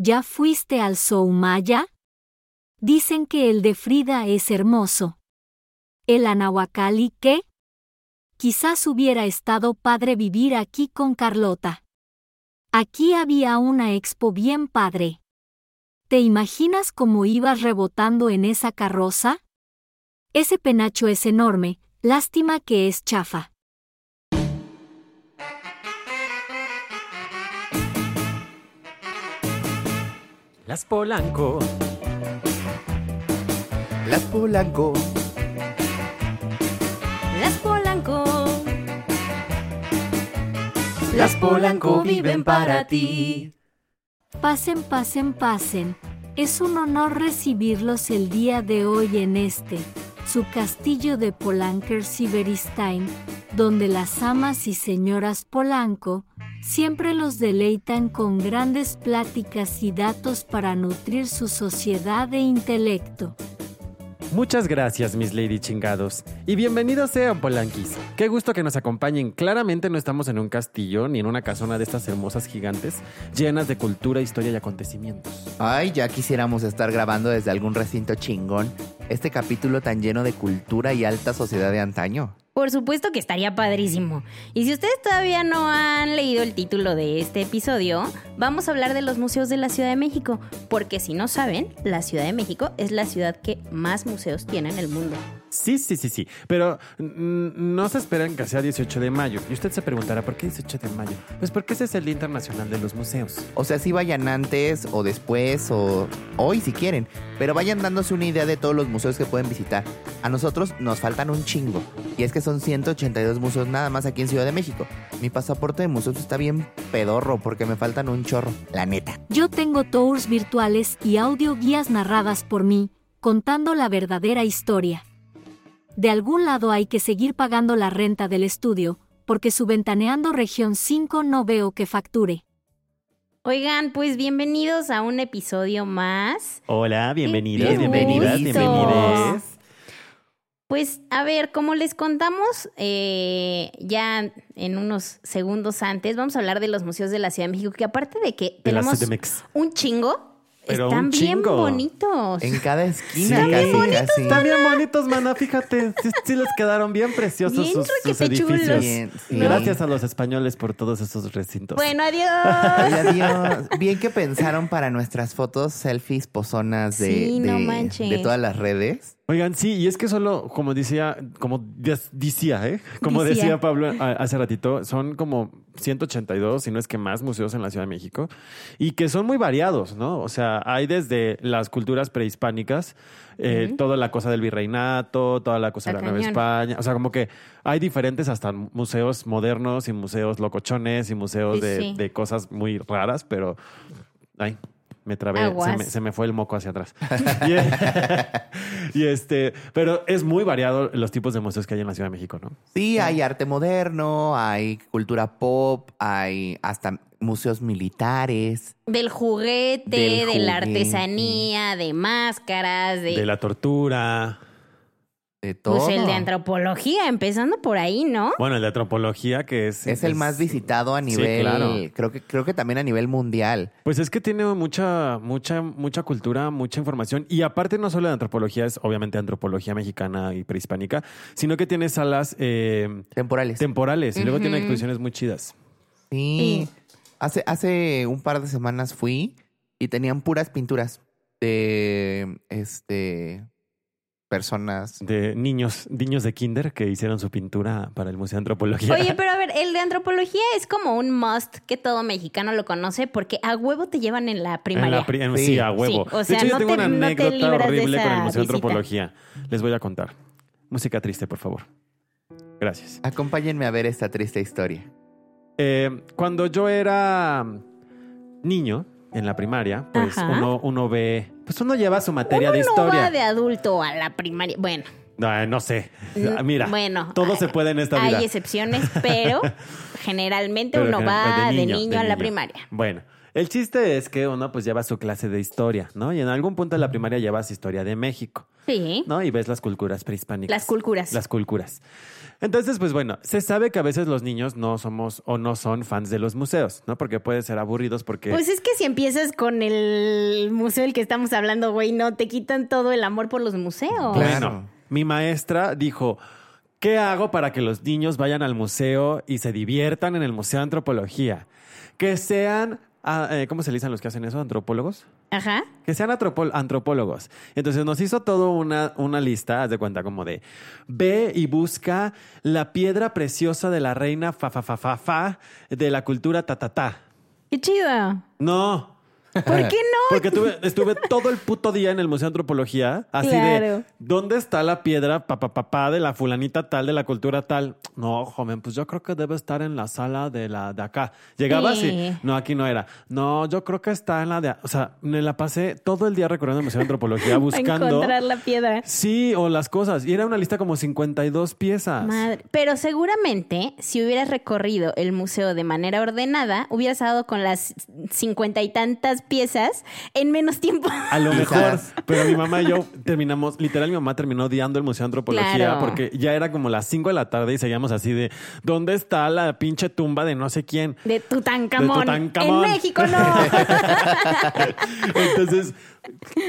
¿Ya fuiste al Soumaya? Dicen que el de Frida es hermoso. ¿El Anahuacalli qué? Quizás hubiera estado padre vivir aquí con Carlota. Aquí había una expo bien padre. ¿Te imaginas cómo ibas rebotando en esa carroza? Ese penacho es enorme, lástima que es chafa. Las Polanco. Las Polanco. Las Polanco. Las Polanco viven para ti. Pasen, pasen, pasen. Es un honor recibirlos el día de hoy en este, su castillo de Polanker Siberistain, donde las amas y señoras Polanco siempre los deleitan con grandes pláticas y datos para nutrir su sociedad e intelecto. Muchas gracias, mis lady chingados. Y bienvenidos sean Polanquis. Qué gusto que nos acompañen. Claramente no estamos en un castillo ni en una casona de estas hermosas gigantes, llenas de cultura, historia y acontecimientos. Ay, ya quisiéramos estar grabando desde algún recinto chingón este capítulo tan lleno de cultura y alta sociedad de antaño. Por supuesto que estaría padrísimo. Y si ustedes todavía no han leído el título de este episodio, vamos a hablar de los museos de la Ciudad de México. Porque si no saben, la Ciudad de México es la ciudad que más museos tiene en el mundo. Sí, sí, sí, sí. Pero no se esperen que sea 18 de mayo. Y usted se preguntará, ¿por qué 18 de mayo? Pues porque ese es el Día Internacional de los Museos. O sea, si vayan antes o después o hoy si quieren, pero vayan dándose una idea de todos los museos que pueden visitar. A nosotros nos faltan un chingo. Y es que son 182 museos nada más aquí en Ciudad de México. Mi pasaporte de museos está bien pedorro porque me faltan un chorro, la neta. Yo tengo tours virtuales y audio guías narradas por mí, contando la verdadera historia. De algún lado hay que seguir pagando la renta del estudio, porque su Ventaneando Región 5 no veo que facture. Oigan, pues bienvenidos a un episodio más. Hola, bienvenidos, bienvenidas, gusto. bienvenides. Pues a ver, como les contamos eh, ya en unos segundos antes, vamos a hablar de los museos de la Ciudad de México, que aparte de que De tenemos CDMX. un chingo, Pero están un bien chingo. bonitos. En cada esquina Sí. casi, Están bien casi. Están bien bonitos, mana, fíjate. Sí, sí les quedaron bien preciosos Bien sus, sus requetechulos. edificios. Bien, sí. Gracias a los españoles por todos esos recintos. Bueno, adiós. Ay, adiós. Bien que pensaron para nuestras fotos, selfies, pozonas de, Sí, no de- manches. de todas las redes. Oigan, sí, y es que solo, como decía, como des- decía, ¿eh? Como Decía. decía Pablo a- hace ratito, son como 182, si no es que más, museos en la Ciudad de México, y que son muy variados, ¿no? O sea, hay desde las culturas prehispánicas, eh, toda la cosa del virreinato, toda la cosa de la Nueva. España, o sea, como que hay diferentes hasta museos modernos y museos locochones y museos Sí, de, sí. de cosas muy raras, pero, ay, me trabé, se me, se me fue el moco hacia atrás. y, y este, pero es muy variado los tipos de museos que hay en la Ciudad de México, ¿no? Sí, hay arte moderno, hay cultura pop, hay hasta museos militares. Del juguete, Del de la juguete. artesanía, de máscaras, de, De la tortura. De todo. pues el de antropología, empezando por ahí, ¿no? Bueno, el de antropología, que es. Es el más visitado a Sí, nivel, claro. creo que creo que también a nivel mundial. Pues es que tiene mucha, mucha, mucha cultura, mucha información. Y aparte, no solo de antropología, es obviamente antropología mexicana y prehispánica, sino que tiene salas eh, Temporales. temporales y luego tiene exposiciones muy chidas. sí. Hace hace un par de semanas fui y tenían puras pinturas de este personas. De niños, niños de kinder que hicieron su pintura para el Museo de Antropología. Oye, pero a ver, el de antropología es como un must que todo mexicano lo conoce porque a huevo te llevan en la En primaria. la pri- en- Sí. sí, a huevo. Sí, o sea, de hecho, no yo tengo te- una no anécdota horrible con el Museo de. Antropología. Les voy a contar. Música triste, por favor. Gracias. Acompáñenme a ver esta triste historia. Eh, cuando yo era niño, en la primaria, pues uno ve... Pues uno lleva su materia de Uno no historia. va de adulto a la primaria. Bueno, No, no sé. Mm, Mira, bueno, todo hay- se puede en esta hay vida. excepciones, pero generalmente Pero uno va de niño, a la primaria. Bueno, El chiste es que uno pues lleva su clase de historia, ¿no? Y en algún punto de la primaria llevas historia de México, Sí. ¿no? Y ves las culturas prehispánicas. Las culturas. Las culturas. Entonces, pues bueno, se sabe que a veces los niños no somos o no son fans de los museos, ¿no? Porque pueden ser aburridos porque... Pues es que si empiezas con el museo del que estamos hablando, güey, no te quitan todo el amor por los museos. Claro. Bueno, mi maestra dijo, ¿qué hago para que los niños vayan al museo y se diviertan en el Museo de Antropología? Que sean, ah, eh, ¿cómo se le dicen los que hacen eso? ¿Antropólogos? Ajá. Que sean antropólogos. Entonces nos hizo todo una, una lista, haz de cuenta, como de ve y busca la piedra preciosa de la reina fa fa fa fa fa de la cultura ta ta ta. Qué chido. No, ¿Por qué no? porque tuve- estuve todo el puto día en el Museo de Antropología, así Claro. de, ¿dónde está la piedra papá papá de la fulanita tal, de la cultura tal? No, joven, pues yo creo que debe estar en la sala de la de acá. Llegaba Sí. así, no, aquí no era. No, yo creo que está en la de, o sea, me la pasé todo el día recorriendo el Museo de Antropología buscando. encontrar la piedra. Sí, o las cosas. Y era una lista como 52 piezas. Madre. Pero seguramente, si hubieras recorrido el museo de manera ordenada, hubieras dado con las cincuenta y tantas piezas en menos tiempo. A lo mejor, pero mi mamá y yo terminamos, literal mi mamá terminó odiando el Museo de Antropología Claro. porque ya era como las 5 de la tarde y seguíamos así de, ¿dónde está la pinche tumba de no sé quién? De Tutankamón. De Tutankamón. En México no. Entonces,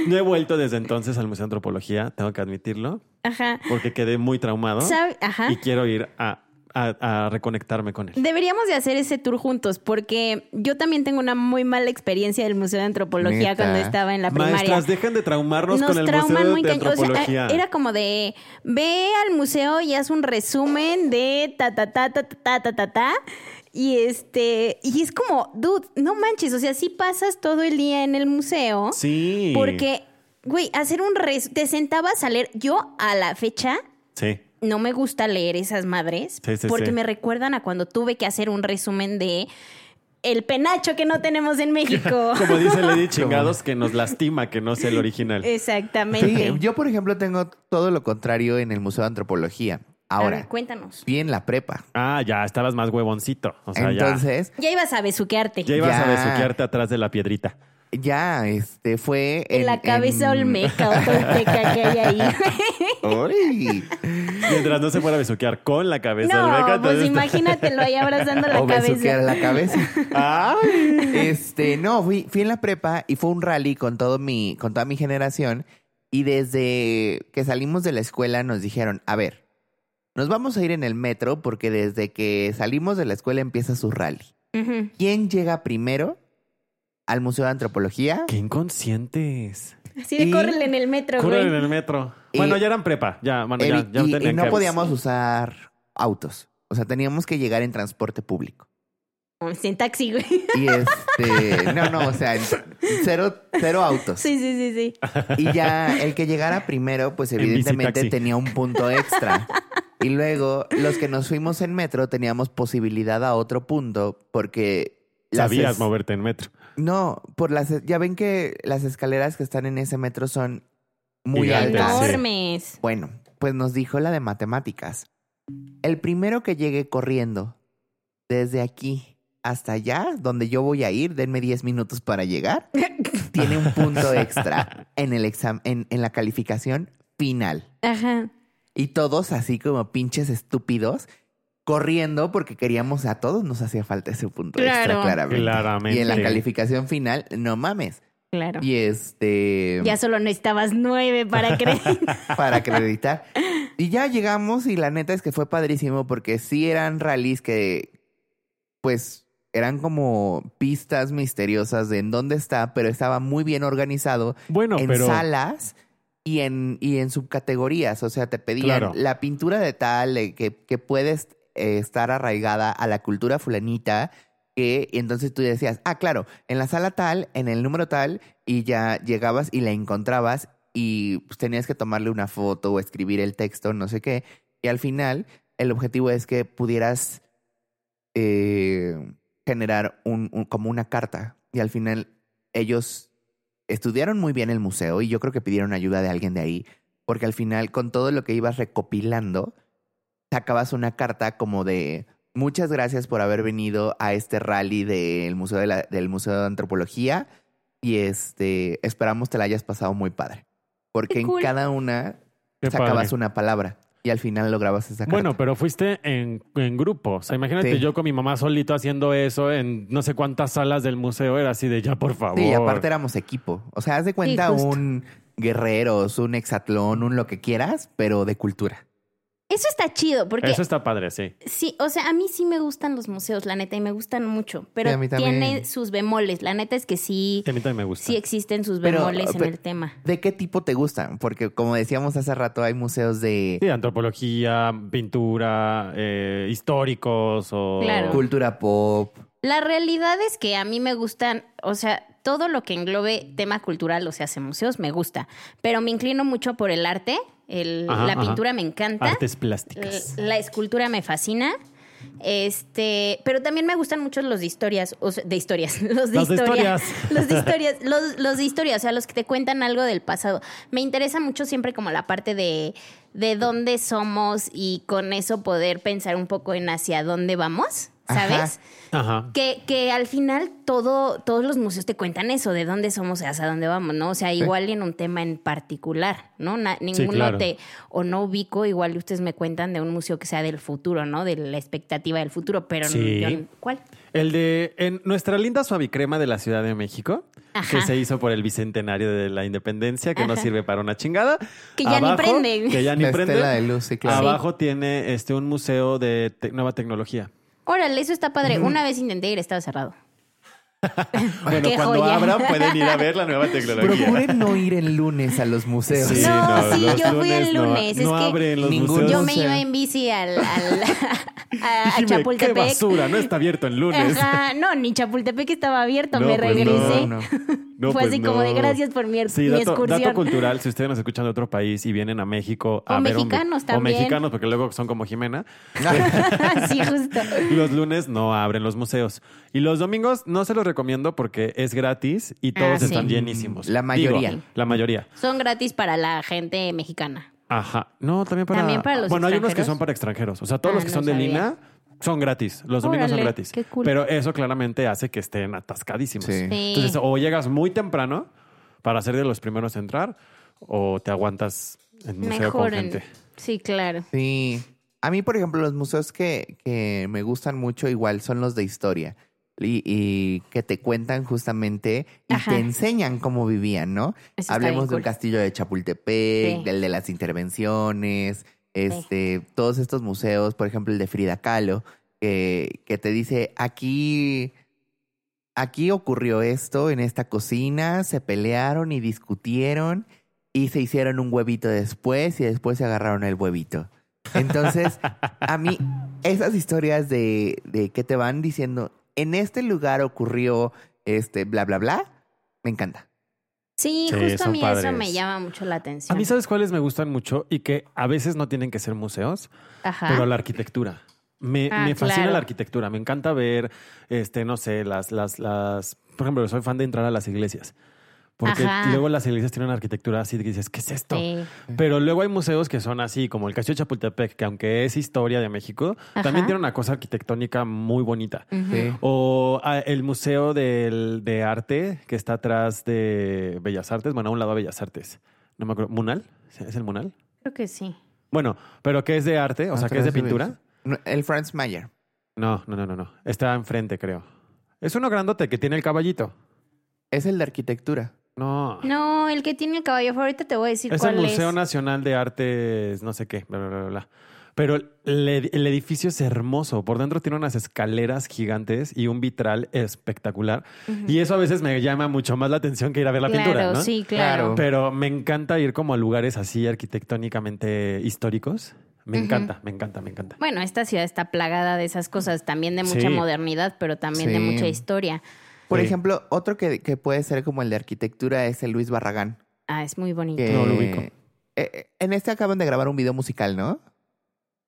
no he vuelto desde entonces al Museo de Antropología, tengo que admitirlo, Ajá. porque quedé muy traumado ¿Sabe? Ajá. y quiero ir a, a, a, reconectarme con él. Deberíamos de hacer ese tour juntos, porque yo también tengo una muy mala experiencia del Museo de Antropología cuando estaba en la primaria. Maestras, dejan de traumarnos con el Museo muy de, Antropología. O sea, era como de, ve al museo y haz un resumen de ta, ta, ta, ta, ta, ta, ta, ta. Y este, y es como, dude, no manches, o sea, sí pasas todo el día en el museo. Sí. Porque, güey, hacer un resumen, te sentabas a leer, yo a la fecha... Sí no me gusta leer esas madres Sí, sí, porque sí. me recuerdan a cuando tuve que hacer un resumen de el penacho que no tenemos en México. Como dice Lady Chingados, que nos lastima que no sea el original. Exactamente. Sí, yo, por ejemplo, tengo todo lo contrario en el Museo de Antropología. A ver, Ahora, cuéntanos. vi en la prepa. Ah, ya, estabas más huevoncito. O sea, ya. Entonces, Ya ibas a besuquearte. Ya ibas a Ya. besuquearte atrás de la piedrita. Ya, este, fue... en la cabeza en- olmeca o tolteca que hay ahí. ¡Ay! Mientras no se fuera a besuquear con la cabeza no, Olmeca, pues entonces- imagínatelo ahí abrazando la o besuquear cabeza. la cabeza. ¡Ay! Este, no, fui, fui en la prepa y fue un rally con todo mi, con toda mi generación. Y desde que salimos de la escuela nos dijeron, a ver, nos vamos a ir en el metro porque desde que salimos de la escuela empieza su rally. ¿Quién llega primero al Museo de Antropología? ¡Qué inconscientes! Así de Y- córrele en el metro, Corren en güey. el metro. Y- bueno, ya eran prepa. Ya, bueno, ya, ya y, tenían y no que- podíamos usar autos. O sea, teníamos que llegar en transporte público. En taxi, güey. Y este, no, no, o sea, en- cero, cero autos. Sí, sí, sí, sí. Y ya el que llegara primero, pues En evidentemente tenía un punto extra. Y luego, los que nos fuimos en metro teníamos posibilidad a otro punto porque... las Sabías es- moverte en metro. No, por las... Ya ven que las escaleras que están en ese metro son muy Gigantes, altas. Enormes. Bueno, pues nos dijo la de matemáticas. El primero que llegue corriendo desde aquí hasta allá, donde yo voy a ir, denme 10 minutos para llegar, tiene un punto extra en el exam en, en la calificación final. Ajá. Y todos así como pinches estúpidos corriendo porque queríamos a todos nos hacía falta ese punto extra Claro. claramente. Claramente. Y en la calificación final, no mames. Claro. Y este Ya solo necesitabas nueve para creer. para acreditar. Y ya llegamos y la neta es que fue padrísimo porque sí eran rallies que, pues, eran como pistas misteriosas de en dónde está, pero estaba muy bien organizado Bueno, en pero. salas y en, y en subcategorías. O sea, te pedían Claro. la pintura de tal, que, que puedes estar arraigada a la cultura fulanita. Que, entonces tú decías, ah, claro, en la sala tal, en el número tal, y ya llegabas y la encontrabas y pues, tenías que tomarle una foto o escribir el texto, no sé qué. Y al final, el objetivo es que pudieras eh, generar un- como una carta. Y al final, ellos estudiaron muy bien el museo y yo creo que pidieron ayuda de alguien de ahí, porque al final, con todo lo que ibas recopilando, sacabas una carta como de muchas gracias por haber venido a este rally del Museo de, la- del Museo de Antropología y este esperamos te la hayas pasado muy padre. Porque en cada una Qué sacabas padre. una palabra y al final lograbas esa Bueno, carta. pero fuiste en, en grupo. O sea, imagínate Sí. yo con mi mamá solito haciendo eso en no sé cuántas salas del museo. Era así de ya, por favor. Sí, y aparte éramos equipo. O sea, haz de cuenta un guerreros, un hexatlón, un lo que quieras, pero de cultura. Eso está chido, porque Eso está padre, sí. sí, o sea, a mí sí me gustan los museos, la neta, y me gustan mucho, pero Sí, tiene sus bemoles. La neta es que sí, Sí, A mí también me gusta. sí existen sus Pero, bemoles en el tema. ¿De qué tipo te gustan? Porque como decíamos hace rato, hay museos de Sí, antropología, pintura, eh, históricos o... Claro. cultura pop. La realidad es que a mí me gustan, o sea, todo lo que englobe tema cultural, o sea, hace museos, me gusta, pero me inclino mucho por el arte, el- Ajá, la ajá. pintura me encanta, Artes plásticas. la escultura me fascina. Este, pero también me gustan mucho los de historias, o sea, de historias, los de Los de historia, historias. los de historias, los, los de historia, o sea, los que te cuentan algo del pasado. Me interesa mucho siempre como la parte de, de dónde somos y con eso poder pensar un poco en hacia dónde vamos, ¿sabes? Ajá. Que, que al final todo, todos los museos te cuentan eso, de dónde somos y hacia dónde vamos, ¿no? O sea, igual en un tema en particular, ¿no? Na- ninguno claro. te, o no ubico, igual ustedes me cuentan de un museo que sea del futuro, ¿no? De la expectativa del futuro, pero Sí. yo- ¿cuál? El de en nuestra linda suavicrema de la Ciudad de México, Ajá. que se hizo por el bicentenario de la independencia, que no sirve para una chingada. Que ya ni prende. Que ya ni la prende. estela de luz, sí, claro. Abajo tiene este un museo de te- nueva tecnología. Órale, eso está padre. Una vez intenté ir, estaba cerrado. Bueno, Qué cuando joya. abran pueden ir a ver la nueva tecnología. Procuren no ir el lunes a los museos. Sí, No, sí, los yo fui el no- lunes, es No, que abren los ningún- museos. Yo No me iba en bici al, al- a, Chapultepec. ¡Qué basura! No está abierto el lunes. Ajá, no, ni Chapultepec estaba abierto, No, me pues regresé. no, no. No, Fue pues así como de no. gracias por mi, Sí, mi dato, excursión. dato cultural, si ustedes nos escuchan de otro país y vienen a México a O ver un- mexicanos O también. mexicanos, porque luego son como Jimena. sí, justo. Los lunes no abren los museos. Y los domingos no se los recomiendo porque es gratis y todos Ah, sí. están llenísimos. La mayoría. Digo, la mayoría. Son gratis para la gente mexicana. Ajá. No, también para. ¿También para los bueno, hay unos que son para extranjeros. O sea, todos Ah, los que no son de. Lina son gratis. Los domingos son gratis. qué cool. Pero eso claramente hace que estén atascadísimos. Sí. Sí. Entonces, o llegas muy temprano para ser de los primeros a entrar, o te aguantas en museo Mejor con en- gente. Sí, claro. Sí. A mí, por ejemplo, los museos que, que me gustan mucho igual son los de historia. Y, y que te cuentan justamente y Ajá. te enseñan cómo vivían, ¿no? Eso Hablemos del cool. castillo de Chapultepec, Sí. del de las intervenciones, este, todos estos museos, por ejemplo, el de Frida Kahlo, que, que te dice, aquí, aquí ocurrió esto en esta cocina, se pelearon y discutieron y se hicieron un huevito después y después se agarraron el huevito. Entonces, a mí, esas historias de, de que te van diciendo, en este lugar ocurrió este, bla, bla, bla, me encanta. Sí, Sí, justo a mí eso me llama mucho la atención. A mí, ¿sabes cuáles me gustan mucho? Y que a veces no tienen que ser museos, Ajá. pero la arquitectura. Me, Ah, me fascina claro. la arquitectura. Me encanta ver, este, no sé, las, las, las. Por ejemplo, soy fan de entrar a las iglesias. Porque Ajá. luego las iglesias tienen una arquitectura así que dices, ¿qué es esto? Sí. Pero luego hay museos que son así, como el Castillo de Chapultepec, que aunque es historia de México, Ajá. también tiene una cosa arquitectónica muy bonita. Sí. O ah, el Museo del- de Arte, que está atrás de Bellas Artes, bueno, a un lado de Bellas Artes. No me acuerdo, ¿Munal? ¿Es el Munal? Creo que sí. Bueno, pero que es de arte, o sea, que es de pintura. El Franz Mayer. No, no, no, no, no. Está enfrente, creo. Es uno grandote que tiene el caballito. Es el de arquitectura. No. No, el que tiene el caballo ahorita te voy a decir es el cuál Museo es. Nacional de Artes, no sé qué, bla, bla, bla, bla. Pero el, ed- el edificio es hermoso. Por dentro tiene unas escaleras gigantes y un vitral espectacular. Y eso a veces me llama mucho más la atención que ir a ver la claro, pintura, ¿no? sí, claro. Pero me encanta ir como a lugares así arquitectónicamente históricos. Me encanta, me encanta, me encanta. Bueno, esta ciudad está plagada de esas cosas, también de mucha Sí. modernidad, pero también de mucha historia. Por Sí. ejemplo, otro que, que puede ser como el de arquitectura es el Luis Barragán. Ah, es muy bonito. que- No lo ubico. eh, eh, en este acaban de grabar un video musical, ¿no?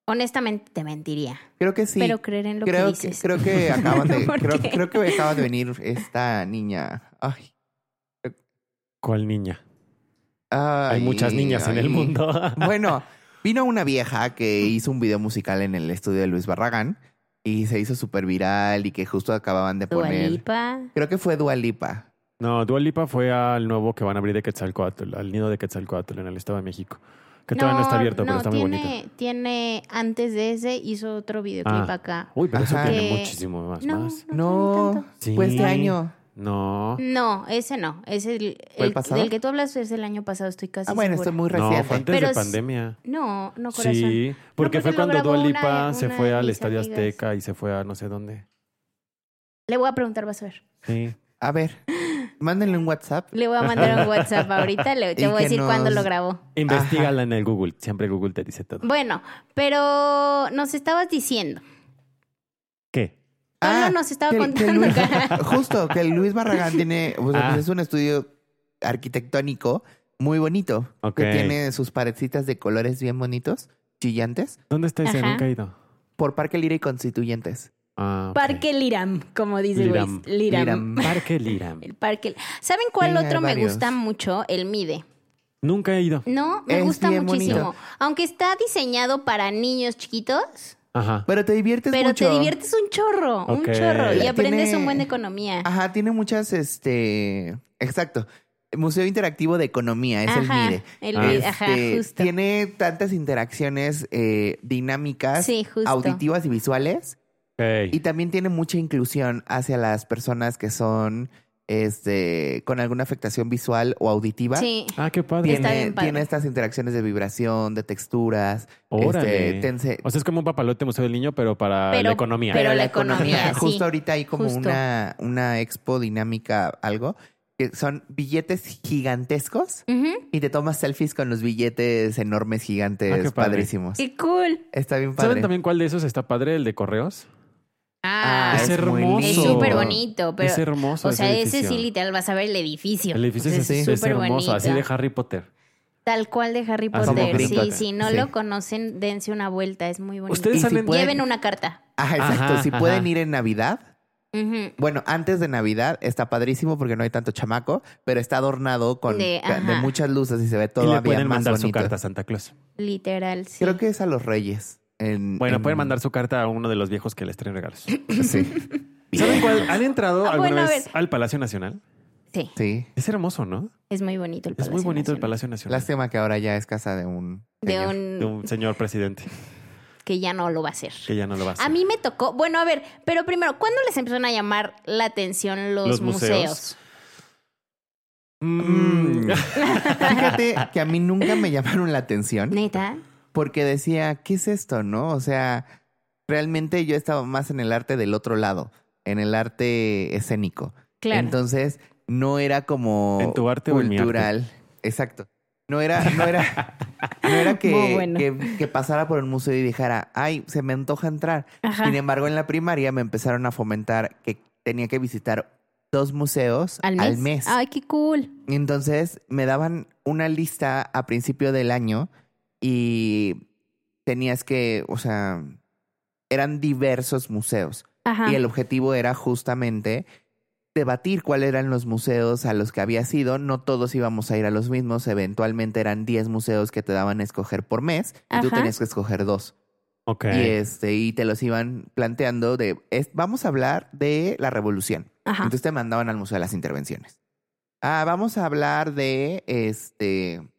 Honestamente te mentiría, Creo que sí. pero creer en lo creo, que que, dices. creo que acaban de ¿Por creo, que acaba de venir esta niña. Ay, ¿Cuál niña? ay, Hay muchas niñas en el mundo. Bueno, vino una vieja que hizo un video musical en el estudio de Luis Barragán y se hizo súper viral y que justo acababan de Dua poner. Lipa. Creo que fue Dualipa. No, Dua Lipa fue al nuevo que van a abrir de Quetzalcoatl, al nido de Quetzalcoatl en el Estado de México. Que todavía no está abierto, pero está muy bonito. Tiene, antes de ese, hizo otro videoclip Ah. acá. Uy, pero eso tiene Que- muchísimo más. No, más. no, No, tanto. Sí. fue este año. No. No, ese no. Es el, ¿Fue el el- pasado? del que tú hablas es el año pasado, estoy casi Ah, bueno, segura. estoy muy No, reciente. fue antes Pero de pandemia. No, no, corazón. Sí, porque porque fue cuando grabó Dua una- Lipa se fue de al Estadio amigas. Azteca y se fue a no sé dónde. Le voy a preguntar, vas a ver. Sí. A ver, mándenle un WhatsApp. Le voy a mandar un WhatsApp ahorita, le, te voy a decir cuándo nos- lo grabó. Investígala en el Google. Siempre Google te dice todo. Bueno, pero nos estabas diciendo. Pablo nos estaba que- que contando Luis- que- justo, que Luis Barragán tiene, sea, Ah. pues es un estudio arquitectónico muy bonito. Que tiene sus paredcitas de colores bien bonitos, chillantes, ¿Dónde está ese? Nunca he ido. por Parque Lira y Constituyentes. Ah. Parque Liram, como dice Liram. Luis. Liram. Liram. Parque Liram. El parque. ¿Saben cuál otro me gusta mucho? El Mide. Nunca he ido. No, me Es gusta muchísimo. bonito. Aunque está diseñado para niños chiquitos, Ajá. Pero te diviertes pero mucho. te diviertes un chorro, un chorro. Y Tiene- aprendes un buen de economía. Ajá, tiene muchas, este, exacto. Museo Interactivo de Economía, es el MIDE. el Ah. MIDE, ajá, Este, justo. Tiene tantas interacciones eh, dinámicas, Sí, justo. auditivas y visuales. Y también tiene mucha inclusión hacia las personas que son este, con alguna afectación visual o auditiva. Sí. Ah, qué padre. Tiene, bien padre. tiene estas interacciones de vibración, de texturas. Órale. Este, O sea, es como un papalote Museo del Niño, pero para Pero- la economía. pero la economía, sí. Justo ahorita hay como Justo. una, una expo dinámica, algo, que son billetes gigantescos y te tomas selfies con los billetes enormes, gigantes, Ah, qué padre. padrísimos. Qué cool. Está bien padre. ¿Saben también cuál de esos está padre? El de correos. Ah, Ah, es, hermoso. es súper bonito, pero es hermoso. o sea, ese sí literal vas a ver el edificio. El edificio O sea, es, sí. es súper hermoso, bonito. así de Harry Potter. Tal cual de Harry Así de Potter. Sí, Potter. si no Sí. lo conocen, dense una vuelta, es muy bonito. Ustedes Y si salen... pueden- Lleven una carta. Ah, exacto. Ajá, si ajá. pueden ir en Navidad. Bueno, antes de Navidad está padrísimo porque no hay tanto chamaco, pero está adornado con De- muchas luces y se ve Y todavía le pueden más mandar su bonito. carta a Santa Claus. Literal, sí. Creo que es a los Reyes. En- Bueno, en- pueden mandar su carta a uno de los viejos que les traen regalos. Sí. ¿Saben cuál? ¿Han entrado Ah, alguna bueno, vez al Palacio Nacional? Sí, Sí. Es hermoso, ¿no? es muy bonito el Es muy Palacio bonito el Nacional. Palacio Nacional. Lástima que ahora ya es casa de un. De señor. un, De un señor presidente que ya no lo va a hacer. que ya no lo va a hacer. A mí me tocó, bueno, a ver, pero primero, ¿cuándo les empezaron a llamar la atención los, Los museos. museos? Mm. Fíjate que a mí nunca me llamaron la atención Neta. Porque decía, ¿qué es esto, no? O sea, realmente yo estaba más en el arte del otro lado, en el arte escénico. Claro. Entonces, no era como ¿En tu arte o en mi arte? cultural. Exacto. No era, no era, no era que, Muy bueno. que, que pasara por un museo y dijera, ay, se me antoja entrar. Ajá. Sin embargo, en la primaria me empezaron a fomentar que tenía que visitar dos museos ¿Al mes? Ay, qué cool. Entonces me daban una lista a principio del año y tenías que, o sea, eran diversos museos. Ajá. Y el objetivo era justamente debatir cuáles eran los museos a los que había ido. No todos íbamos a ir a los mismos. Eventualmente eran 10 museos que te daban a escoger por mes y tú tenías que escoger dos. Ok. Y, este, y te los iban planteando de, es- vamos a hablar de la revolución. Ajá. Entonces te mandaban al Museo de las Intervenciones. Ah, vamos a hablar de este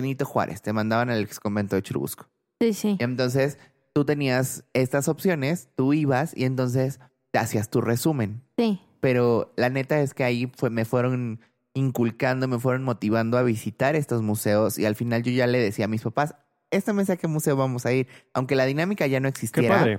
Benito Juárez. Te mandaban al ex convento de Churubusco. Sí, sí. Entonces tú tenías estas opciones, tú ibas y entonces te hacías tu resumen. Sí. Pero la neta es que ahí fue, me fueron inculcando, me fueron motivando a visitar estos museos y al final yo ya le decía a mis papás, esta mes a qué museo vamos a ir. Aunque la dinámica ya no Qué existiera, padre.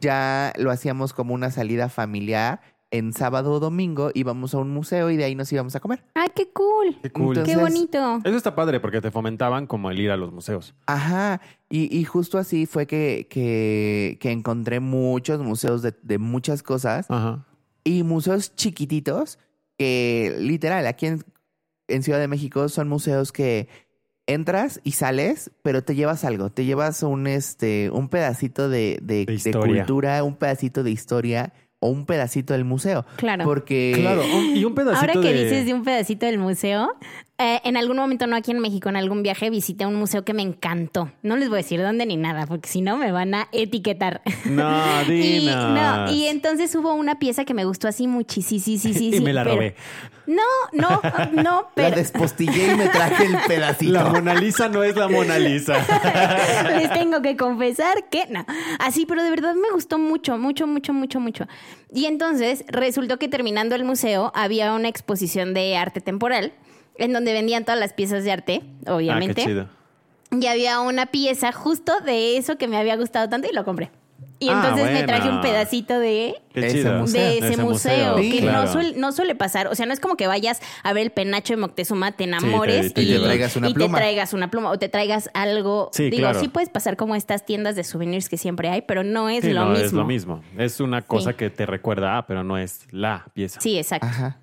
ya lo hacíamos como una salida familiar. En sábado o domingo íbamos a un museo y de ahí nos íbamos a comer. Ay, qué cool. Qué cool. Entonces- Qué bonito. Eso está padre porque te fomentaban como el ir a los museos. Ajá, y, y justo así fue que, que, que encontré muchos museos de, de muchas cosas Ajá. y museos chiquititos que literal aquí en, en Ciudad de México son museos que entras y sales, pero te llevas algo, te llevas un, este, un pedacito de, de, De de historia. cultura, un pedacito de historia o un pedacito del museo. Claro. Porque... Claro, y un pedacito Ahora que de... dices de un pedacito del museo, eh, en algún momento, no aquí en México, en algún viaje, visité un museo que me encantó. No les voy a decir dónde ni nada, porque si no me van a etiquetar. No, y, no, y entonces hubo una pieza que me gustó así muchísimo. Sí, sí, sí, Y me la pero- robé. No, no, no, La pero despostillé y me traje el pedacito. La Mona Lisa no es la Mona Lisa. les tengo que confesar que no. Así, pero de verdad me gustó mucho, mucho, mucho, mucho, mucho. Y entonces resultó que terminando el museo había una exposición de arte temporal en donde vendían todas las piezas de arte, obviamente. Ah, qué chido. Y había una pieza justo de eso que me había gustado tanto y lo compré. Y Ah, entonces me traje un pedacito de, Ese museo. de ese, museo, Sí, que claro. no, suele, no suele pasar. O sea, no es como que vayas a ver el penacho de Moctezuma, te enamores te y, llevas. traigas una y pluma. te traigas una pluma o te traigas algo. Sí, Digo, claro. sí puedes pasar como estas tiendas de souvenirs que siempre hay, pero no es Sí, lo no, mismo. es lo mismo. Es una cosa Sí. que te recuerda a, pero no es la pieza. Sí, exacto. Ajá.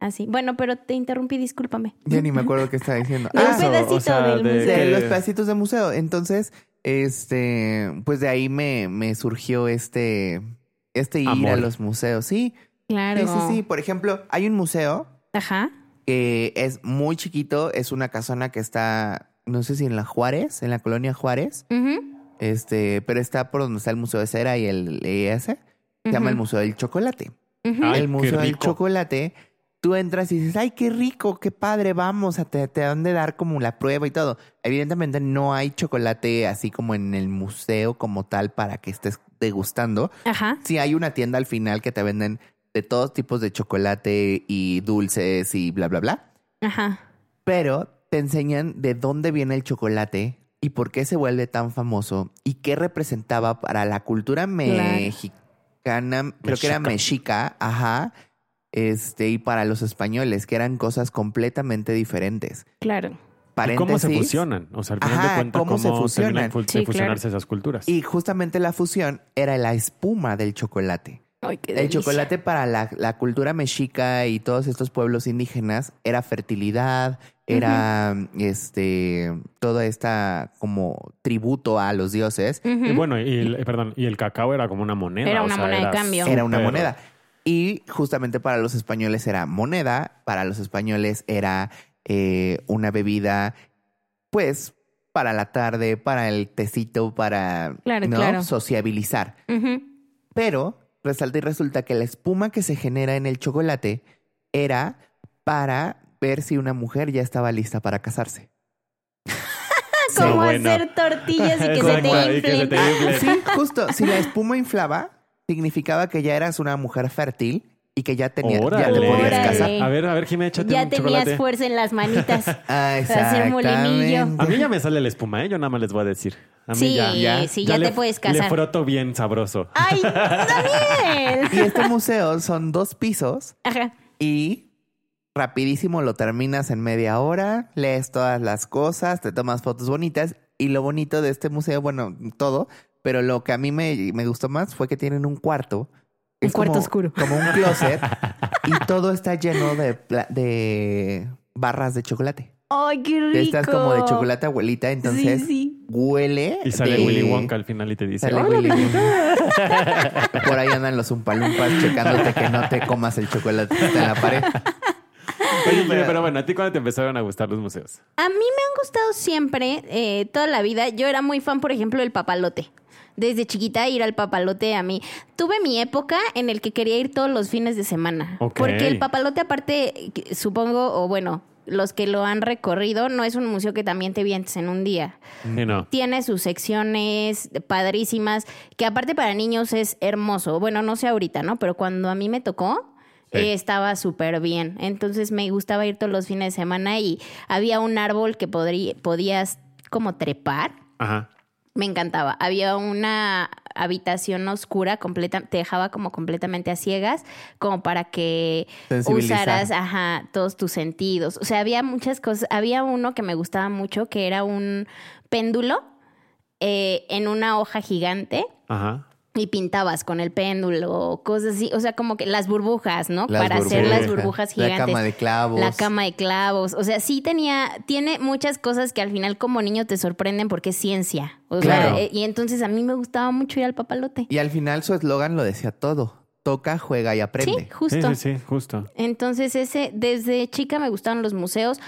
Así. Bueno, pero te interrumpí, discúlpame. Ya ni me acuerdo qué estaba diciendo. De un Ah, Eso, pedacito o sea, del de museo. de los pedacitos de museo. Entonces, este, pues de ahí me, me surgió este, este ir Amor. a los museos. Sí, Claro. sí, sí, sí. Por ejemplo, hay un museo Ajá. que es muy chiquito, es una casona que está, no sé si en la Juárez, en la colonia Juárez, Ujú. este, pero está por donde está el Museo de Cera y el ES. Se llama el. Museo del Chocolate. Ay, el qué Museo del rico. Chocolate, tú entras y dices, ay, qué rico, qué padre, vamos, a te, te han de dar como la prueba y todo. Evidentemente no hay chocolate así como en el museo como tal para que estés degustando. Ajá. Sí hay una tienda al final que te venden de todos tipos de chocolate y dulces y bla, bla, bla. Ajá. Pero te enseñan de dónde viene el chocolate y por qué se vuelve tan famoso y qué representaba para la cultura mexicana, creo que era mexica, ajá, este, y para los españoles, que eran cosas completamente diferentes. Claro. ¿Y ¿Cómo se fusionan? O sea, al final Ajá, de cuentas, ¿cómo ¿cómo, se fusionan? fu- de Sí, fusionarse esas culturas? Y justamente la fusión era la espuma del chocolate. Ay, qué El chocolate para la, la cultura mexica y todos estos pueblos indígenas era fertilidad, era este toda esta como tributo a los dioses. Y bueno, y el, perdón, y el cacao era como una moneda. Era o una sea, moneda de cambio. era una moneda. Y justamente para los españoles era moneda, para los españoles era eh, una bebida, pues, para la tarde, para el tecito, para Claro, ¿no? claro. sociabilizar. Pero resalta y resulta que la espuma que se genera en el chocolate era para ver si una mujer ya estaba lista para casarse. Como bueno. hacer tortillas y que se te y que se inflen. te Ah, inflen. sí, justo. Si la espuma inflaba, significaba que ya eras una mujer fértil y que ya, tenía, ya te podías casar. A ver, a ver, Jimé, échate Ya un tenías chocolate. fuerza en las manitas. Ah, hacer molinillo. exactamente. A mí ya me sale la espuma, ¿eh? Yo nada más les voy a decir. A mí Sí, ya, ya- sí, ya, le- te puedes Le casar. froto bien sabroso. ¡Ay, Daniel! Y este museo son dos pisos Ajá. y rapidísimo lo terminas en media hora, lees todas las cosas, te tomas fotos bonitas y lo bonito de este museo, bueno, todo, pero lo que a mí me, me gustó más fue que tienen un cuarto. Un Es cuarto como- oscuro. Como un closet y todo está lleno de, de barras de chocolate. ¡Ay, qué rico! De estas como de chocolate abuelita, entonces Sí, sí. huele. Y sale de- Willy Wonka al final y te dice, Sale "Hola, Willy Willy". Wonka. Por ahí andan los umpalumpas checándote que no te comas el chocolate en la pared. Oye, pero bueno, ¿a ti cuándo te empezaron a gustar los museos? A mí me han gustado siempre, eh, toda la vida. Yo era muy fan, por ejemplo, del papalote. Desde chiquita ir al papalote a mí. Tuve mi época en el que quería ir todos los fines de semana. Porque el papalote aparte, supongo, o bueno, los que lo han recorrido, no es un museo que también te vientes en un día. Sí, no. Tiene sus secciones padrísimas, que aparte para niños es hermoso. Bueno, no sé ahorita, ¿no? Pero cuando a mí me tocó, Sí. estaba súper bien. Entonces me gustaba ir todos los fines de semana y había un árbol que podías como trepar. Ajá. Me encantaba. Había una habitación oscura, completa, te dejaba como completamente a ciegas, como para que usaras ajá, todos tus sentidos. O sea, había muchas cosas. Había uno que me gustaba mucho, que era un péndulo eh, en una hoja gigante Ajá. Y pintabas con el péndulo, cosas así. O sea, como que las burbujas, ¿no? Las para hacer las burbujas, burbujas la gigantes. cama de clavos. La cama de clavos. O sea, sí tenía, tiene muchas cosas que al final como niño te sorprenden porque es ciencia. O Claro. sea, eh, y entonces a mí me gustaba mucho ir al papalote. Y al final su eslogan lo decía todo. toca, juega y aprende. Sí, justo. sí, sí, justo. Entonces, ese, desde chica me gustaban los museos,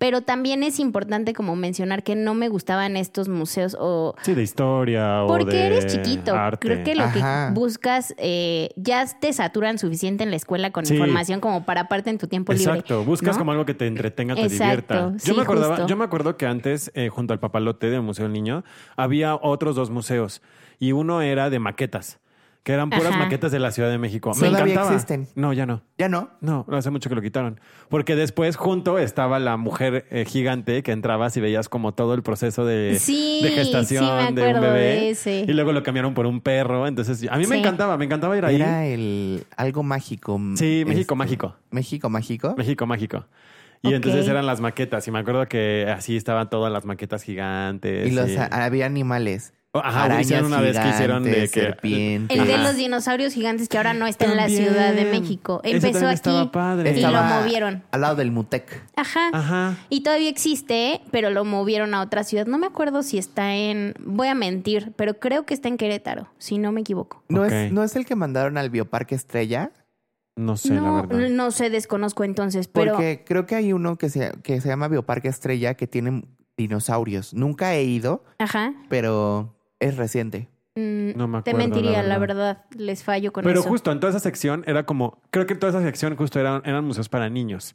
pero también es importante como mencionar que no me gustaban estos museos o Sí, de historia o porque de eres chiquito. arte. Creo que lo Ajá. que buscas eh, ya te saturan suficiente en la escuela con Sí. información como para aparte en tu tiempo libre. Exacto, buscas ¿no? como algo que te entretenga, te Exacto, divierta. sí, Yo me acordaba, justo. yo me acuerdo que antes, eh, junto al papalote del Museo del Niño, había otros dos museos. Y uno era de maquetas, que eran puras Ajá. maquetas de la Ciudad de México. Sí. Me Todavía encantaba. existen. No, ya no. ¿Ya no? No, no hace mucho que lo quitaron. Porque después junto estaba la mujer eh, gigante que entrabas y veías como todo el proceso de, Sí, de sí gestación me de un acuerdo bebé. de ese. Y luego lo cambiaron por un perro. Entonces, a mí me Sí. encantaba, me encantaba ir ahí. Era el algo mágico. Sí, México este, mágico. México mágico. México mágico. Y Ok. entonces eran las maquetas. Y me acuerdo que así estaban todas las maquetas gigantes. Y los y- había animales. Ajá, arañas hicieron una vez que hicieron de que- serpientes. El de Ajá. los dinosaurios gigantes que ahora no está en la. Ciudad de México. Empezó aquí estaba padre. y Estaba lo movieron. Al lado del Mutec. Ajá. Ajá. Y todavía existe, pero lo movieron a otra ciudad. No me acuerdo si está en. Voy a mentir, pero creo que está en Querétaro, si no me equivoco. ¿No, es, ¿No es el que mandaron al Bioparque Estrella? No sé, la no, verdad. no sé, desconozco entonces, pero. Porque creo que hay uno que se, que se llama Bioparque Estrella que tiene dinosaurios. Nunca he ido, Ajá. pero es reciente. Mm, No me Te acuerdo, mentiría, la la verdad. Les fallo con Pero eso. justo en toda esa sección era como, creo que en toda esa sección justo eran, eran museos para niños,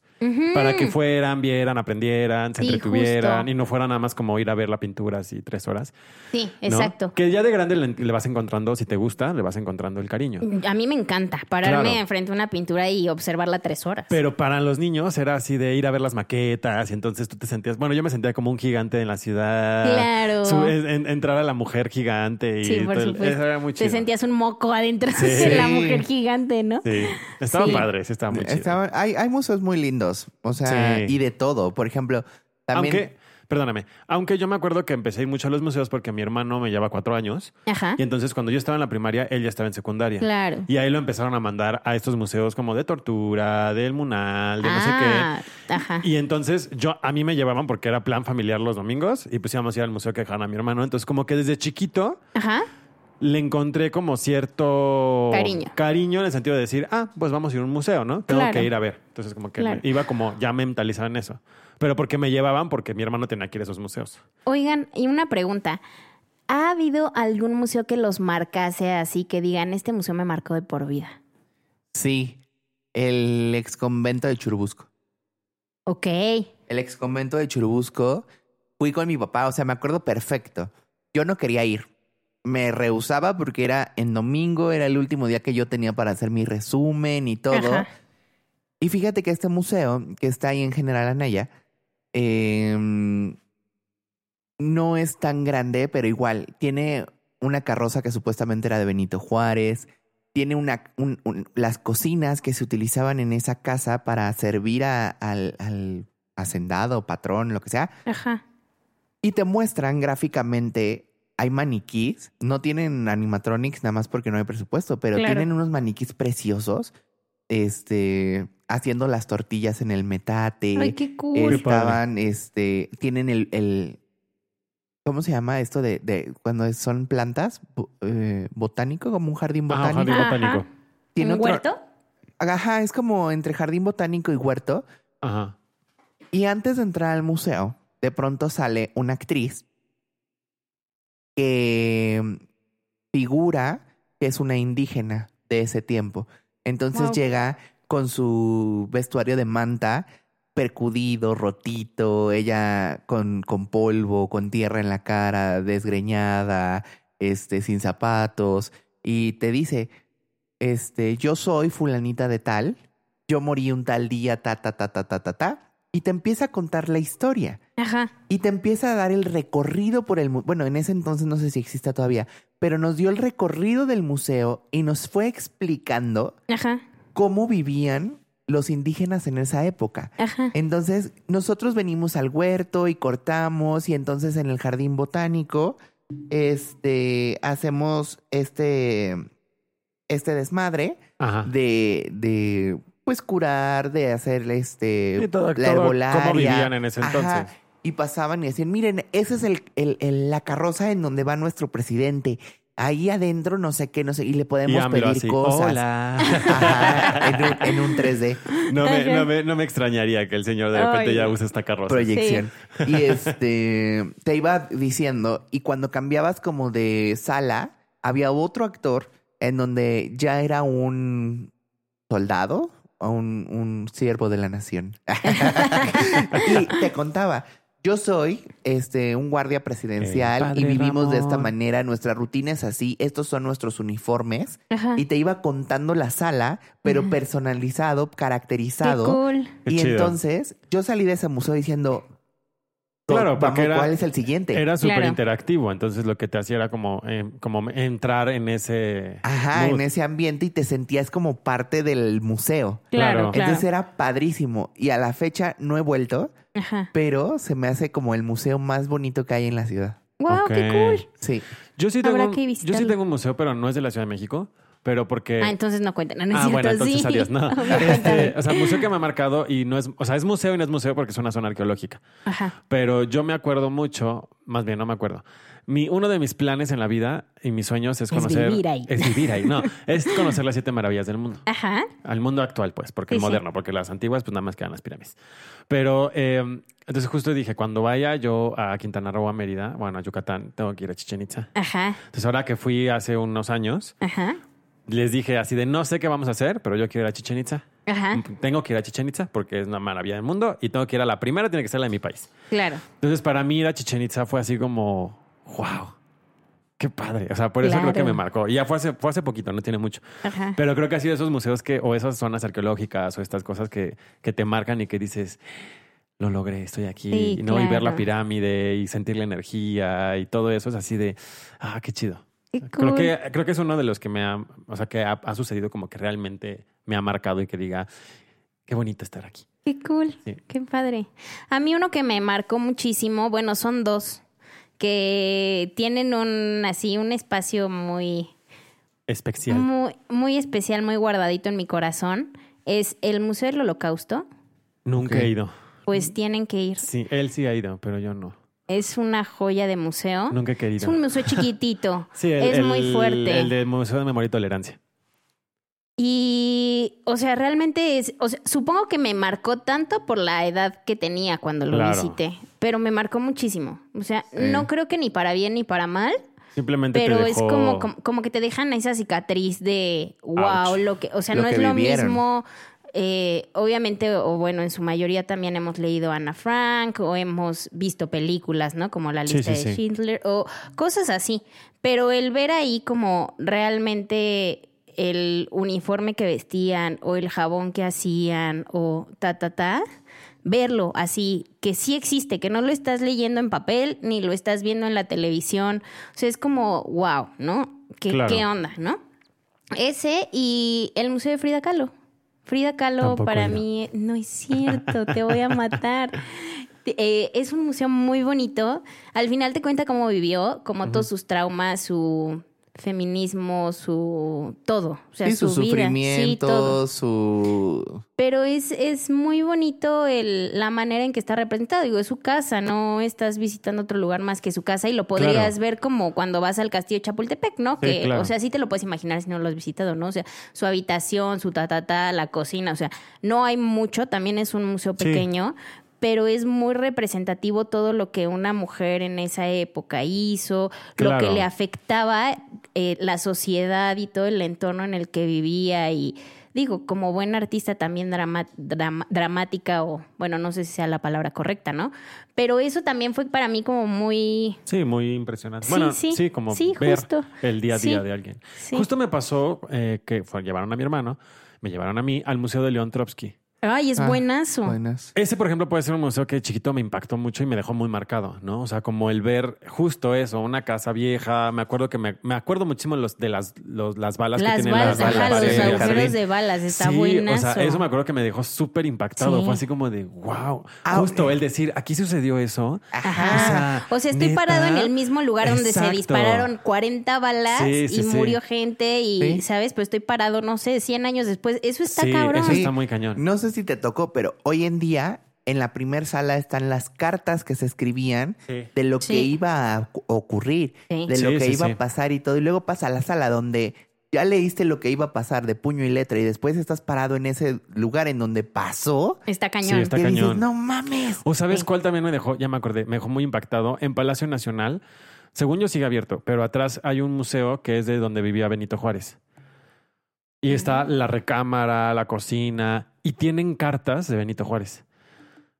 para que fueran, vieran, aprendieran, se Sí, entretuvieran justo. y no fuera nada más como ir a ver la pintura así tres horas. Sí, ¿no? exacto. Que ya de grande le, le vas encontrando, si te gusta, le vas encontrando el cariño. A mí me encanta pararme Claro. enfrente de una pintura y observarla tres horas. Pero para los niños era así de ir a ver las maquetas y entonces tú te sentías, bueno, yo me sentía como un gigante en la ciudad. Claro. Su- en- entrar a la mujer gigante y Sí, por el- supuesto. eso era muy chido. Te sentías un moco adentro Sí. de la mujer gigante, ¿no? Sí, estaba Sí. padre, sí estaba muy chido. Estaban- hay, hay museos muy lindos. O sea, Sí. y de todo. Por ejemplo, también. Aunque, perdóname, aunque yo me acuerdo que empecé a ir mucho a los museos porque mi hermano me lleva cuatro años Ajá. y entonces cuando yo estaba en la primaria, él ya estaba en secundaria. Claro. Y ahí lo empezaron a mandar a estos museos como de tortura, del Munal, de no sé ah, qué. Ajá. Y entonces yo a mí me llevaban porque era plan familiar los domingos y pues íbamos a ir al museo que dejaban a mi hermano. Entonces como que desde chiquito Ajá. le encontré como cierto Cariño. cariño en el sentido de decir, ah, pues vamos a ir a un museo, ¿no? Tengo Claro. que ir a ver. Entonces como que Claro. iba como ya mentalizado en eso. Pero porque me llevaban porque mi hermano tenía que ir a esos museos. Oigan, y una pregunta. ¿Ha habido algún museo que los marcase así que digan, este museo me marcó de por vida? Sí. El ex convento de Churubusco. Ok. El ex convento de Churubusco. Fui con mi papá, o sea, me acuerdo perfecto. Yo no quería ir. Me rehusaba porque era en domingo, era el último día que yo tenía para hacer mi resumen y todo. Ajá. Y fíjate que este museo, que está ahí en General Anaya, em, no es tan grande, pero igual tiene una carroza que supuestamente era de Benito Juárez. Tiene una, un- un- las cocinas que se utilizaban en esa casa para servir a- al, al hacendado, patrón, lo que sea. Ajá. Y te muestran gráficamente, hay maniquís, no tienen animatronics nada más porque no hay presupuesto, pero Claro. tienen unos maniquís preciosos, este, haciendo las tortillas en el metate. Ay, qué cool. Qué. Estaban, este, tienen el, el, ¿cómo se llama esto de, de cuando son plantas? Bo- eh, botánico, como un jardín Ajá, botánico. jardín Ajá. botánico. Tiene ¿Un otro- huerto? Ajá, es como entre jardín botánico y huerto. Ajá. Y antes de entrar al museo, de pronto sale una actriz que figura que es una indígena de ese tiempo. Entonces Wow. llega con su vestuario de manta, percudido, rotito, ella con, con polvo, con tierra en la cara, desgreñada, este, sin zapatos, y te dice, este, yo soy fulanita de tal, yo morí un tal día, ta, ta, ta, ta, ta, ta, ta, y te empieza a contar la historia. Ajá. Y te empieza a dar el recorrido por el museo. Bueno, en ese entonces no sé si exista todavía, pero nos dio el recorrido del museo y nos fue explicando Ajá. Cómo vivían los indígenas en esa época. Ajá. Entonces, nosotros venimos al huerto y cortamos y entonces en el jardín botánico este hacemos este este desmadre Ajá. de de pues curar, de hacer este Y todo- la todo herbolaria. cómo vivían en ese Ajá. entonces. Y pasaban y decían, miren, ese es el, el- el- la carroza en donde va nuestro presidente. Ahí adentro no sé qué, no sé, y le podemos pedir así, cosas. Hola. Ajá, en, un, en un 3D. No me, no, me, no me extrañaría que el señor de repente Ay. ya use esta carroza. proyección. Y este te iba diciendo, y cuando cambiabas como de sala, había otro actor en donde ya era un soldado o un, un siervo de la nación. y te contaba. Yo soy este un guardia presidencial y vivimos de esta manera, nuestra rutina es así, estos son nuestros uniformes Ajá. y te iba contando la sala, pero personalizado, Qué caracterizado. cool. Qué Y chido. entonces yo salí de ese museo diciendo, Claro, "Vamos, porque era- ¿cuál es el siguiente? Era súper Claro. interactivo, entonces lo que te hacía era como, eh, como entrar en ese... Ajá, mood. en ese ambiente y te sentías como parte del museo. Claro, Claro. claro. Entonces era padrísimo. Y a la fecha no he vuelto, Ajá. pero se me hace como el museo más bonito que hay en la ciudad. Wow, qué cool. Sí. Yo sí, tengo Habrá que yo sí tengo un museo, pero no es de la Ciudad de México, pero porque... Ah, entonces no cuentan. No, no es Ah, cierto, bueno, entonces sí. adiós. No. Este, o sea, museo que me ha marcado y no es, o sea, es museo y no es museo porque es una zona arqueológica. Ajá. Pero yo me acuerdo mucho, más bien no me acuerdo. Mi, uno de mis planes en la vida y mis sueños es Es conocer. vivir ahí. Es vivir ahí, no. Es conocer las siete maravillas del mundo. Ajá. Al mundo actual, pues, porque Sí, el sí. moderno, porque las antiguas, pues nada más quedan las pirámides. Pero eh, entonces justo dije, cuando vaya yo a Quintana Roo, a Mérida, bueno, a Yucatán, tengo que ir a Chichen Itza. Ajá. Entonces ahora que fui hace unos años, Ajá. les dije así de no sé qué vamos a hacer, pero yo quiero ir a Chichen Itza. Ajá. Tengo que ir a Chichen Itza porque es una maravilla del mundo y tengo que ir a la primera, tiene que ser la de mi país. Claro. Entonces, para mí ir a Chichen Itza fue así como, wow, qué padre. O sea, por eso creo que me marcó. Y ya fue hace, fue hace poquito, no tiene mucho. Ajá. Pero creo que ha sido esos museos que, o esas zonas arqueológicas o estas cosas que, que te marcan y que dices, lo logré, estoy aquí. Sí, no, y ver la pirámide y sentir la energía y todo eso es así de, ah, qué chido. Qué Creo cool. que, creo que es uno de los que me ha, o sea, que ha, ha sucedido como que realmente me ha marcado y que diga, qué bonito estar aquí. Qué cool, Sí. qué padre. A mí uno que me marcó muchísimo, bueno, son dos que tienen un así un espacio muy Especial. muy muy especial, muy guardadito en mi corazón, es el Museo del Holocausto. Nunca he ido. Pues tienen que ir. Sí, él sí ha ido, pero yo no. Es una joya de museo. Nunca he querido. Es un museo chiquitito. Sí, el, es el- muy fuerte. El del Museo de Memoria y Tolerancia. Y, o sea, realmente es, o sea, supongo que me marcó tanto por la edad que tenía cuando lo Claro. visité, pero me marcó muchísimo. O sea, Sí. no creo que ni para bien ni para mal, Simplemente pero te es dejó... como, como, como que te dejan esa cicatriz de wow, Ouch. lo que, o sea, Lo no es lo vivieron. mismo. eh, obviamente, o bueno, en su mayoría también hemos leído Ana Frank o hemos visto películas, ¿no? Como La lista sí, de. Schindler o cosas así. Pero el ver ahí como realmente el uniforme que vestían o el jabón que hacían o ta, ta, ta, verlo así, que sí existe, que no lo estás leyendo en papel ni lo estás viendo en la televisión. O sea, es como, wow, ¿no? ¿Qué, Claro. qué onda, no? Ese y el Museo de Frida Kahlo. Frida Kahlo Tampoco para mí, no es cierto, te voy a matar. Eh, es un museo muy bonito. Al final te cuenta cómo vivió, como todos sus traumas, su feminismo, su todo. O sea, Sí, su, su, vida. Sí, todo. sufrimiento, su... Pero es, es muy bonito el, la manera en que está representado. Digo, es su casa, no estás visitando otro lugar más que su casa y lo podrías Claro. ver como cuando vas al castillo de Chapultepec, ¿no? Sí, que, claro. O sea, sí te lo puedes imaginar si no lo has visitado, ¿no? O sea, su habitación, su ta, ta, ta, la cocina, o sea, no hay mucho, también es un museo pequeño. Pero es muy representativo todo lo que una mujer en esa época hizo, lo que le afectaba eh, la sociedad y todo el entorno en el que vivía y digo, como buena artista también drama- drama- dramática o, bueno, no sé si sea la palabra correcta, ¿no? Pero eso también fue para mí como muy... Sí, muy impresionante. Sí, bueno, sí. sí, como Sí, ver justo. el día a día de alguien. Sí. Justo me pasó eh, que fue, llevaron a mi hermano, me llevaron a mí al Museo de León Trotsky. Ay, es Ah, buenazo. Buenas. Ese, por ejemplo, puede ser un museo que de chiquito me impactó mucho y me dejó muy marcado, ¿no? O sea, como el ver justo eso, una casa vieja. Me acuerdo que me, me acuerdo muchísimo los, de las, los- las balas que tienen balas, las, ajá, las los agujeros de balas, está sí, buenazo. O sea, eso me acuerdo que me dejó súper impactado. Sí. Fue así como de, wow. Ah, Justo el decir, aquí sucedió eso. Ajá. O sea, O sea, estoy ¿neta? parado en el mismo lugar donde se dispararon 40 balas Sí, sí, y sí. murió gente y, Sí. ¿sabes? Pero estoy parado, no sé, 100 años después. Eso está Sí, cabrón. eso está muy cañón. No sé si te tocó, pero hoy en día en la primera sala están las cartas que se escribían Sí. de lo Sí. que iba a cu- ocurrir, Sí. de lo Sí, que sí, iba sí. a pasar y todo. Y luego pasa a la sala donde ya leíste lo que iba a pasar de puño y letra y después estás parado en ese lugar en donde pasó. Está cañón. está que dices, no mames. ¿O sabes Sí. cuál también me dejó? Ya me acordé, me dejó muy impactado. En Palacio Nacional, según yo sigue abierto, pero atrás hay un museo que es de donde vivía Benito Juárez. Y está la recámara, la cocina, y tienen cartas de Benito Juárez.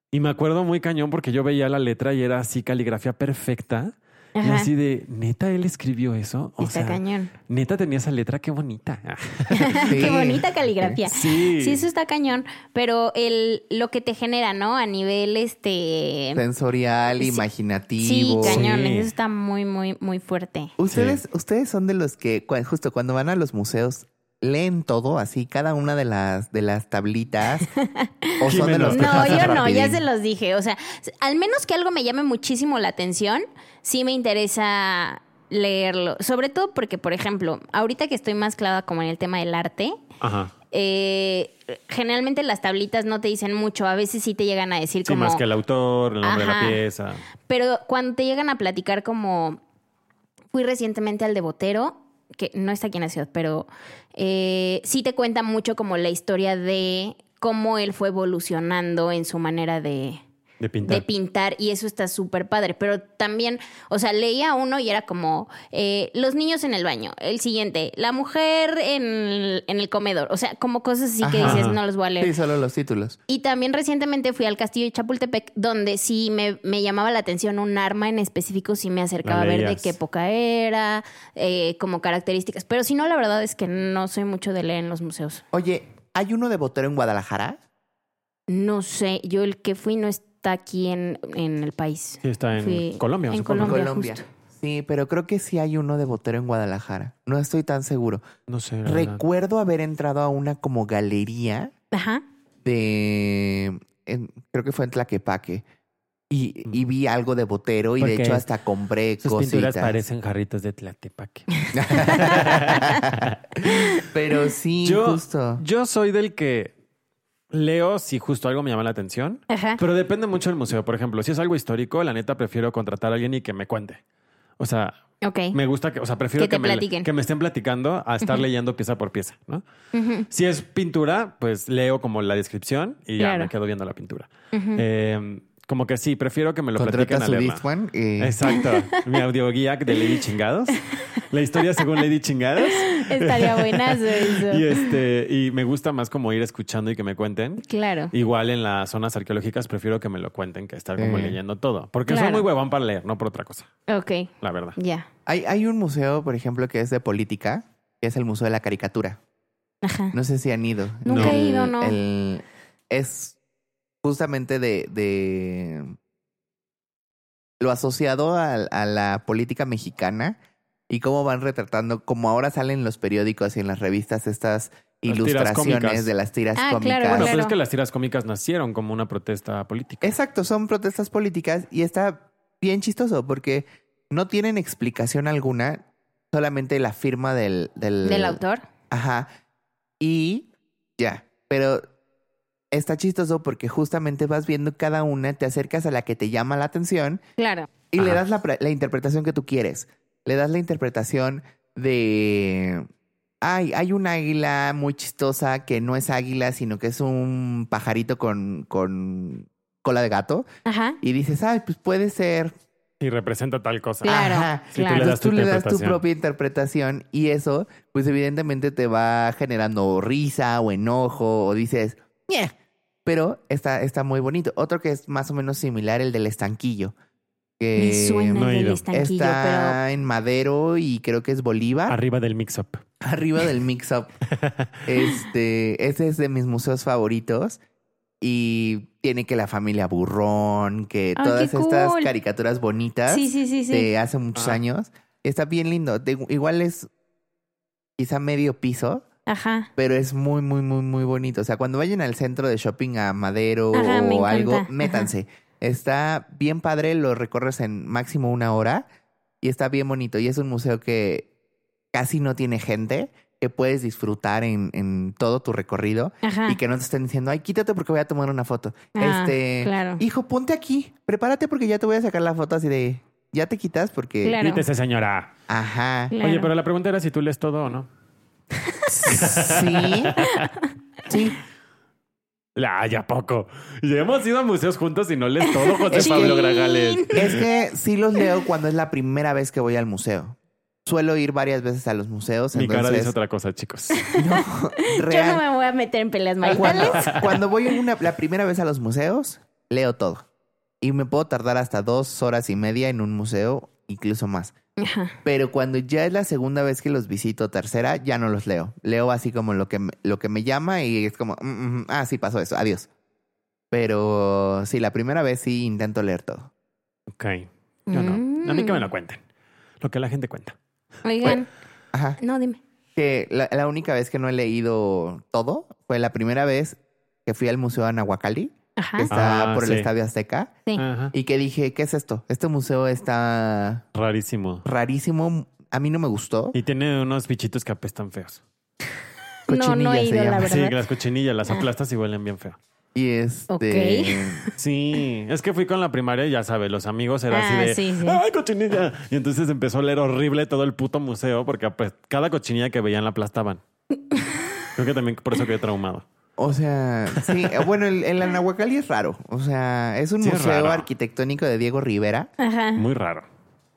Y me acuerdo muy cañón porque yo veía la letra y era así caligrafía perfecta. Y así de, neta, él escribió eso. O Está sea, cañón. neta tenía esa letra, qué bonita. Sí. Qué bonita caligrafía. Sí. Sí, eso está cañón. Pero el, lo que te genera, ¿no? A nivel este. Sensorial, Sí. imaginativo. Sí, cañón. Sí. Eso está muy, muy, muy fuerte. Ustedes, ustedes son de los que justo cuando van a los museos leen todo así, cada una de las de las tablitas. o son de los que No, yo no, ya se los dije. O sea, al menos que algo me llame muchísimo la atención, sí me interesa leerlo. Sobre todo porque, por ejemplo, ahorita que estoy más clavada como en el tema del arte, Ajá. eh, generalmente las tablitas no te dicen mucho. A veces sí te llegan a decir Sí, como... más que el autor, el nombre de la pieza. Pero cuando te llegan a platicar como... Fui recientemente al de Botero, que no está aquí en la ciudad, pero eh, sí te cuenta mucho como la historia de cómo él fue evolucionando en su manera de, De pintar. de pintar y eso está súper padre. Pero también, o sea, leía uno y era como eh, los niños en el baño, el siguiente, la mujer en el, en el comedor, o sea, como cosas así que dices, no los voy a leer. Sí, solo los títulos. Y también recientemente fui al castillo de Chapultepec, donde sí me, me llamaba la atención un arma en específico, sí me acercaba a ver de qué época era, eh, como características. Pero si no, la verdad es que no soy mucho de leer en los museos. Oye, ¿hay uno de Botero en Guadalajara? No sé, yo el que fui no está aquí en, en el país. Sí, está en Fui Colombia, en supongo. Colombia. Colombia. justo. Sí, pero creo que sí hay uno de Botero en Guadalajara. No estoy tan seguro. No sé. Recuerdo haber entrado a una como galería Ajá. de... en- creo que fue en Tlaquepaque. Y, y vi algo de Botero y de hecho hasta compré Sus cositas. pinturas parecen jarritos de Tlatepaque. Pero sí, Yo, justo. yo soy del que leo si justo algo me llama la atención, Ajá. pero depende mucho del museo. Por ejemplo, si es algo histórico, la neta prefiero contratar a alguien y que me cuente. O sea, me gusta que, o sea, prefiero Que me, platiquen. que me estén platicando a estar leyendo pieza por pieza, ¿no? Si es pintura, pues leo como la descripción y ya Claro. me quedo viendo la pintura. Eh, como que sí, prefiero que me lo platiquen a su y... Exacto. Mi audioguía de Lady Chingados. La historia según Lady Chingados. Estaría buenazo eso. Y este, y me gusta más como ir escuchando y que me cuenten. Claro. Igual en las zonas arqueológicas prefiero que me lo cuenten que estar como Eh. leyendo todo. Porque Claro. soy muy huevón para leer, no por otra cosa, Ok. la verdad. Ya. Hay, hay un museo, por ejemplo, que es de política, que es el Museo de la Caricatura. Ajá. No sé si han ido. Nunca he ido, no. el- es justamente de, de lo asociado a, a la política mexicana y cómo van retratando, como ahora salen en los periódicos y en las revistas estas ilustraciones de las tiras Ah, claro, cómicas. Bueno, claro. pero es que las tiras cómicas nacieron como una protesta política. Exacto, son protestas políticas y está bien chistoso porque no tienen explicación alguna, solamente la firma del, del, Del autor. Ajá. Y ya, pero está chistoso porque justamente vas viendo cada una, te acercas a la que te llama la atención Claro. y le das la, pre- la interpretación que tú quieres. Le das la interpretación de... Ay, hay un águila muy chistosa que no es águila, sino que es un pajarito con, con cola de gato. Ajá. Y dices, ay, pues puede ser Y representa tal cosa. Claro, Ajá. Sí, tú le claro. das Entonces tú tu le das tu interpretación. propia interpretación y eso, pues evidentemente te va generando risa o enojo o dices, Pero está, está muy bonito. Otro que es más o menos similar, el del estanquillo. Que Me suena no el del ido. estanquillo, está en Madero y creo que es Bolívar, Arriba del mix-up. arriba del mix-up. este, ese es de mis museos favoritos. Y tiene que la familia burrón, que Ay, todas estas cool. caricaturas bonitas. Sí, sí, sí, sí. de hace muchos Ajá. años. Está bien lindo. De- igual es quizá medio piso, Ajá. pero es muy, muy, muy, muy bonito. O sea, cuando vayan al centro de shopping a Madero Ajá, me o algo, métanse. Está bien padre, lo recorres en máximo una hora y está bien bonito. Y es un museo que casi no tiene gente que puedes disfrutar en, en todo tu recorrido Ajá. y que no te estén diciendo, ay, quítate porque voy a tomar una foto. Ah, este, claro. hijo, ponte aquí, prepárate porque ya te voy a sacar la foto así de, ya te quitas porque, Claro. Quítese, señora. ajá, Claro. Oye, pero la pregunta era si tú lees todo o no. Sí, sí. La, ya poco. Ya hemos ido a museos juntos y no lees todo, José Es que- Pablo Gragales. Es que sí los leo cuando es la primera vez que voy al museo. Suelo ir varias veces a los museos, Mi cara entonces dice otra cosa, chicos. no, Yo no me voy a meter en peleas Cuando, maritales. cuando voy una- la primera vez a los museos, leo todo. Y me puedo tardar hasta dos horas y media en un museo, incluso más. Ajá. Pero cuando ya es la segunda vez que los visito, tercera, ya no los leo. Leo así como lo que, me- lo que me llama y es como, mm, mm, ah, sí, pasó eso, adiós. Pero sí, la primera vez sí intento leer todo. Ok. Yo no. A mí que me Mm. lo cuenten. Lo que la gente cuenta. Oigan, Ajá. no, dime. Que la, la única vez que no he leído todo fue la primera vez que fui al Museo Anahuacalli, Ajá. que está Ah, por sí. el Estadio Azteca. Sí. Ajá. Y que dije, ¿qué es esto? Este museo está Rarísimo. rarísimo. A mí no me gustó. Y tiene unos bichitos que apestan feos. No, no he Cochinilla se ido, la llama. verdad. Sí, las cochinillas las Ah. aplastas y huelen bien feo. Y este. Sí, es que fui con la primaria y ya sabes, los amigos era Ah, así de sí, sí. ¡Ay, cochinilla! Y entonces empezó a leer horrible todo el puto museo porque pues, cada cochinilla que veían la aplastaban. Creo que también por eso quedé traumado. O sea, sí. eh, Bueno, el, el Anahuacalli es raro. O sea, es un Sí, museo arquitectónico de Diego Rivera Ajá. Muy raro.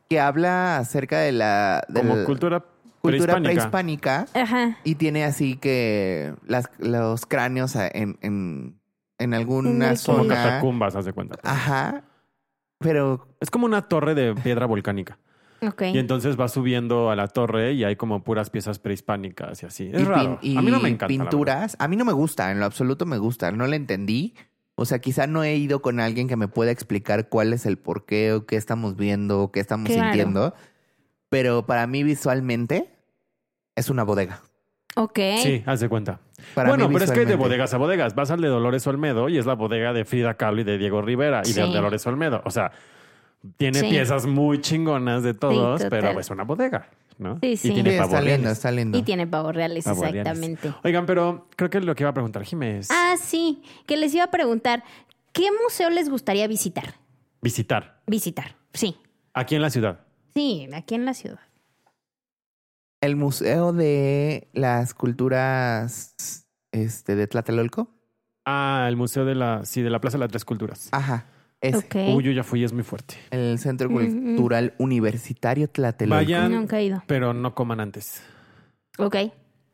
que habla acerca de la de Como la cultura, cultura prehispánica. prehispánica. Ajá. y tiene así que las, los cráneos a- en, en, en alguna En el- Como zona. catacumbas, haz de cuenta. Ajá. Pero Es como una torre de piedra volcánica. Y entonces vas subiendo a la torre y hay como puras piezas prehispánicas y así. Es y, raro. pin- a mí no y me encanta. la verdad. pinturas. A mí no me gusta, en lo absoluto me gusta. No la entendí. O sea, quizá no he ido con alguien que me pueda explicar cuál es el porqué o qué estamos viendo o qué estamos Claro. sintiendo. Pero para mí visualmente es una bodega. Ok. Sí, haz de cuenta. Para bueno, mí pero es que hay de bodegas a bodegas. Vas al de Dolores Olmedo y es la bodega de Frida Kahlo y de Diego Rivera y de Sí. Dolores Olmedo. O sea, tiene Sí. piezas muy chingonas de todos, pero es una bodega, ¿no? Sí, sí. Y tiene Sí, está pavos lindo, reales. está lindo. Y tiene pavos reales, Pavos reales. exactamente. Oigan, pero creo que lo que iba a preguntar Jiménez, Ah, sí. Que les iba a preguntar, ¿qué museo les gustaría visitar? visitar Visitar. Sí. aquí en la ciudad. Sí, aquí en la ciudad. El museo de las culturas este, de Tlatelolco. Ah, el museo de la, sí, de la Plaza de las Tres Culturas. Ajá. Ese. Ok. Uy, yo ya fui, es muy fuerte. El Centro. Cultural Universitario Tlatelolco. Vayan. Nunca he ido. Pero no coman antes. Ok.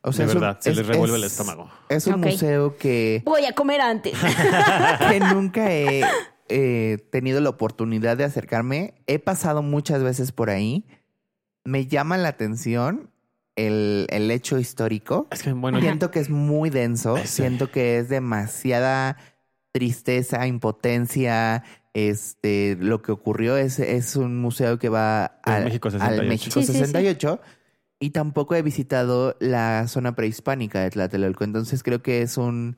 O de es un- verdad, se es- les revuelve es- el estómago. Es un museo que, Voy a comer antes. que nunca he eh, tenido la oportunidad de acercarme. He pasado muchas veces por ahí. Me llama la atención el, el hecho histórico. Es que, bueno, Siento que es muy denso. Sí. Siento que es demasiada tristeza, impotencia. Este, lo que ocurrió es, es un museo que va al México al 68. México Sí, sí, sí. 68. Y tampoco he visitado la zona prehispánica de Tlatelolco. Entonces creo que es un,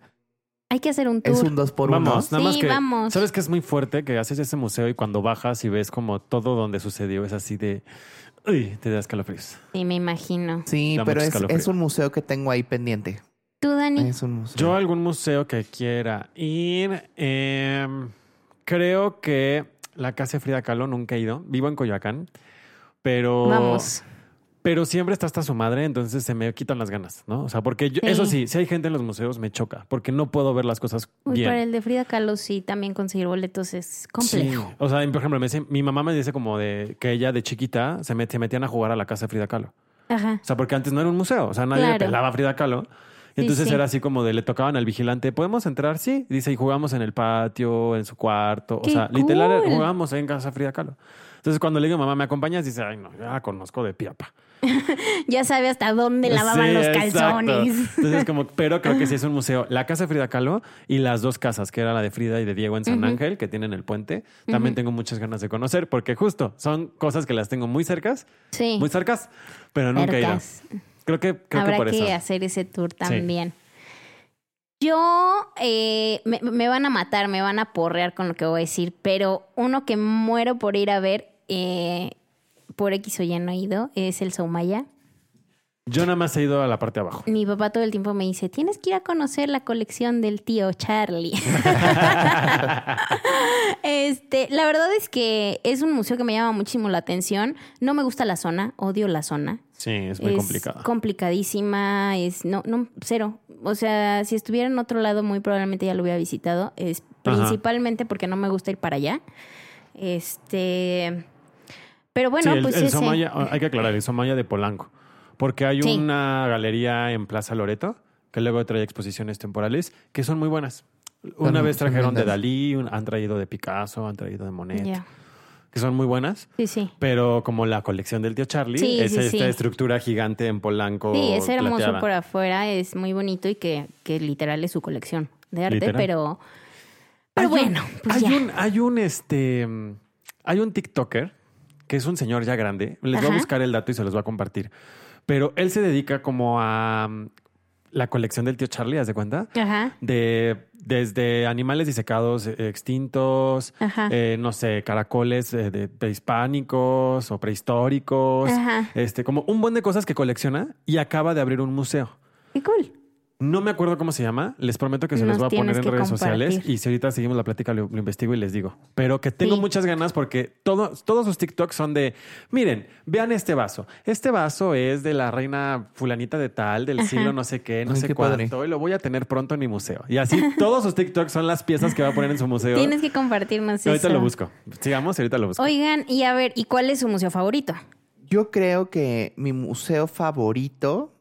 Hay que hacer un tour. es un dos por vamos, uno. nada más Sí, que. vamos. ¿Sabes que es muy fuerte? Que haces ese museo y cuando bajas y ves como todo donde sucedió es así de. Uy, te da escalofríos. Sí, me imagino. Sí, Da pero es, es un museo que tengo ahí pendiente. ¿Tú, Dani? Es un museo. Yo a algún museo que quiera ir, em, creo que la casa de Frida Kahlo nunca he ido. Vivo en Coyoacán, pero Vamos. pero siempre está hasta su madre, entonces se me quitan las ganas, ¿no? O sea, porque yo, Sí. eso sí, si hay gente en los museos me choca, porque no puedo ver las cosas Uy, bien. para el de Frida Kahlo sí, también conseguir boletos es complejo. Sí. O sea, por ejemplo, me dice- mi mamá me dice como de que ella de chiquita se, met- se metían a jugar a la casa de Frida Kahlo. Ajá. O sea, porque antes no era un museo, o sea, nadie le Claro. pelaba a Frida Kahlo. Sí, entonces sí. era así como de le tocaban al vigilante, ¿podemos entrar? Sí. Dice, y jugamos en el patio, en su cuarto. ¡Qué o sea, literal jugamos en casa Frida Kahlo. Entonces cuando le digo, mamá, ¿me acompañas? Dice, ay, no, ya la conozco de piapa. Ya sabe hasta dónde lavaban Sí, los exacto. calzones. Entonces, como, pero creo que sí es un museo. La casa de Frida Kahlo y las dos casas, que era la de Frida y de Diego en San. Ángel, que tienen el puente, también tengo muchas ganas de conocer, porque justo son cosas que las tengo muy cercas, Sí. muy cercas, pero nunca he ido. Creo que, creo Habrá que por que eso. hacer ese tour también. Yo, eh, me, me van a matar, me van a porrear con lo que voy a decir, pero uno que muero por ir a ver, eh, por X o Y no he ido, es el Soumaya. Yo nada más he ido a la parte de abajo. Mi papá todo el tiempo me dice, tienes que ir a conocer la colección del tío Charlie. este, la verdad es que es un museo que me llama muchísimo la atención. No me gusta la zona, odio la zona. Sí, es muy complicado. complicadísima, es no, no, cero. O sea, si estuviera en otro lado, muy probablemente ya lo hubiera visitado. Es principalmente porque no me gusta ir para allá. Este. Pero bueno, el, pues el Somaya, hay que aclarar, el Somaya de Polanco. Porque hay una galería en Plaza Loreto que luego trae exposiciones temporales que son muy buenas. Una vez trajeron de Dalí, han traído de Picasso, han traído de Monet. Que son muy buenas. Sí, sí. Pero como la colección del tío Charlie, es esta estructura gigante en Polanco. Sí, es hermoso por afuera, es muy bonito y que, que literal es su colección de arte, pero. Pero bueno, pues hay un, hay un este. Hay un TikToker que es un señor ya grande. Les voy a buscar el dato y se los voy a compartir. Pero él se dedica como a mm, la colección del tío Charlie, ¿haz de cuenta? Ajá. De desde animales disecados eh, extintos, eh, no sé, caracoles eh, de prehispánicos o prehistóricos, este, como un buen de cosas que colecciona y acaba de abrir un museo. Qué cool. No me acuerdo cómo se llama. Les prometo que se los voy a poner en redes sociales. Y si ahorita seguimos la plática, lo, investigo y les digo. Pero que tengo muchas ganas porque todos sus TikToks son de, miren, vean este vaso. Este vaso es de la reina fulanita de tal, del siglo no sé qué, no sé cuánto. Y lo voy a tener pronto en mi museo. Y así todos sus TikToks son las piezas que va a poner en su museo. Tienes que compartirnos eso. Ahorita lo busco. Sigamos, ahorita lo busco. Oigan, y a ver, ¿y cuál es su museo favorito? Yo creo que mi museo favorito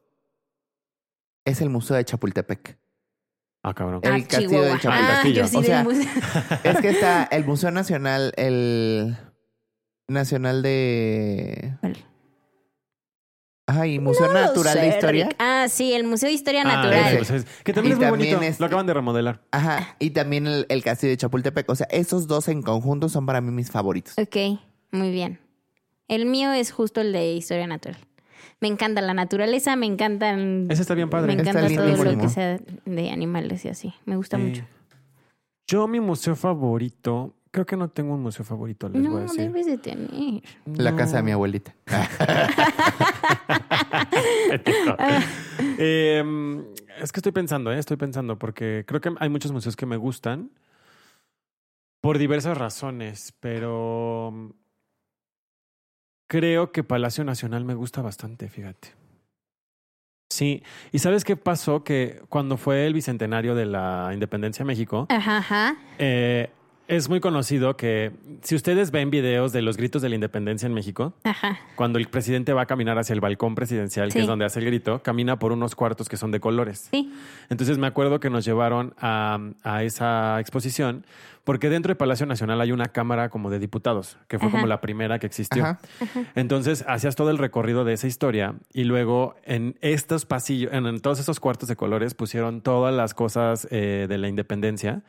es el Museo de Chapultepec. Ah, cabrón. El ah, castillo de Chapultepec. Ah, o sea, es que está el Museo Nacional, el Nacional de... Ay, Museo Natural de Historia. Ah, sí, el Museo de Historia ah, Natural. que también es muy bonito. Lo acaban de remodelar. Ajá. Y también el, el, Castillo de Chapultepec. O sea, esos dos en conjunto son para mí mis favoritos. Ok, muy bien. El mío es justo el de Historia Natural. Me encanta la naturaleza, me encantan. Ese está bien padre. Me encanta todo lo que sea de animales y así. Me gusta mucho. Yo, mi museo favorito, creo que no tengo un museo favorito, les voy a decir. No, debes de tener. La casa de mi abuelita. Em, es que estoy pensando, ¿eh? estoy pensando, porque creo que hay muchos museos que me gustan por diversas razones, pero creo que Palacio Nacional me gusta bastante, fíjate. Sí, y ¿sabes qué pasó? Que cuando fue el bicentenario de la independencia de México, ajá, Eh, es muy conocido que si ustedes ven videos de los gritos de la independencia en México, cuando el presidente va a caminar hacia el balcón presidencial, que es donde hace el grito, camina por unos cuartos que son de colores. Sí. Entonces me acuerdo que nos llevaron a, esa exposición porque dentro del Palacio Nacional hay una cámara como de diputados, que fue como la primera que existió. Entonces hacías todo el recorrido de esa historia y luego en estos pasillos, en, todos esos cuartos de colores pusieron todas las cosas eh, de la independencia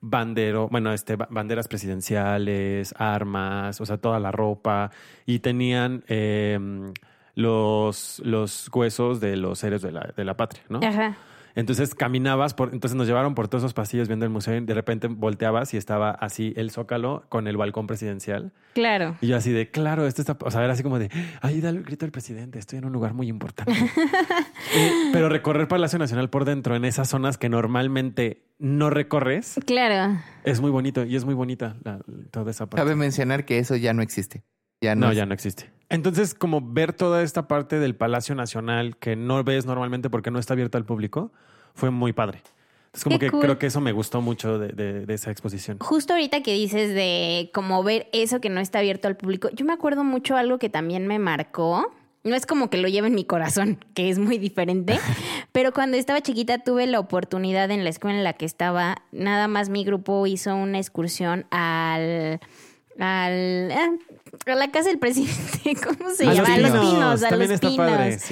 bandero, bueno, este, banderas presidenciales, armas, o sea, toda la ropa, y tenían em, los, los huesos de los héroes de la, de la patria, ¿no? Ajá. Entonces caminabas, por, entonces nos llevaron por todos esos pasillos viendo el museo y de repente volteabas y estaba así el zócalo con el balcón presidencial. Claro. Y yo así de, claro, esto está, o sea, era así como de, ahí da el grito del presidente, estoy en un lugar muy importante. pero recorrer Palacio Nacional por dentro en esas zonas que normalmente no recorres. Claro. Es muy bonito y es muy bonita toda esa parte. Cabe mencionar que eso ya no existe. Ya no, ya no existe. Entonces, como ver toda esta parte del Palacio Nacional que no ves normalmente porque no está abierto al público, fue muy padre. Es como que creo que eso me gustó mucho de, esa exposición. Justo ahorita que dices de como ver eso que no está abierto al público, yo me acuerdo mucho algo que también me marcó. No es como que lo lleve en mi corazón, que es muy diferente, pero cuando estaba chiquita tuve la oportunidad en la escuela en la que estaba, nada más mi grupo hizo una excursión al al ah, a la casa del presidente, ¿cómo se llama? A los pinos, a los pinos.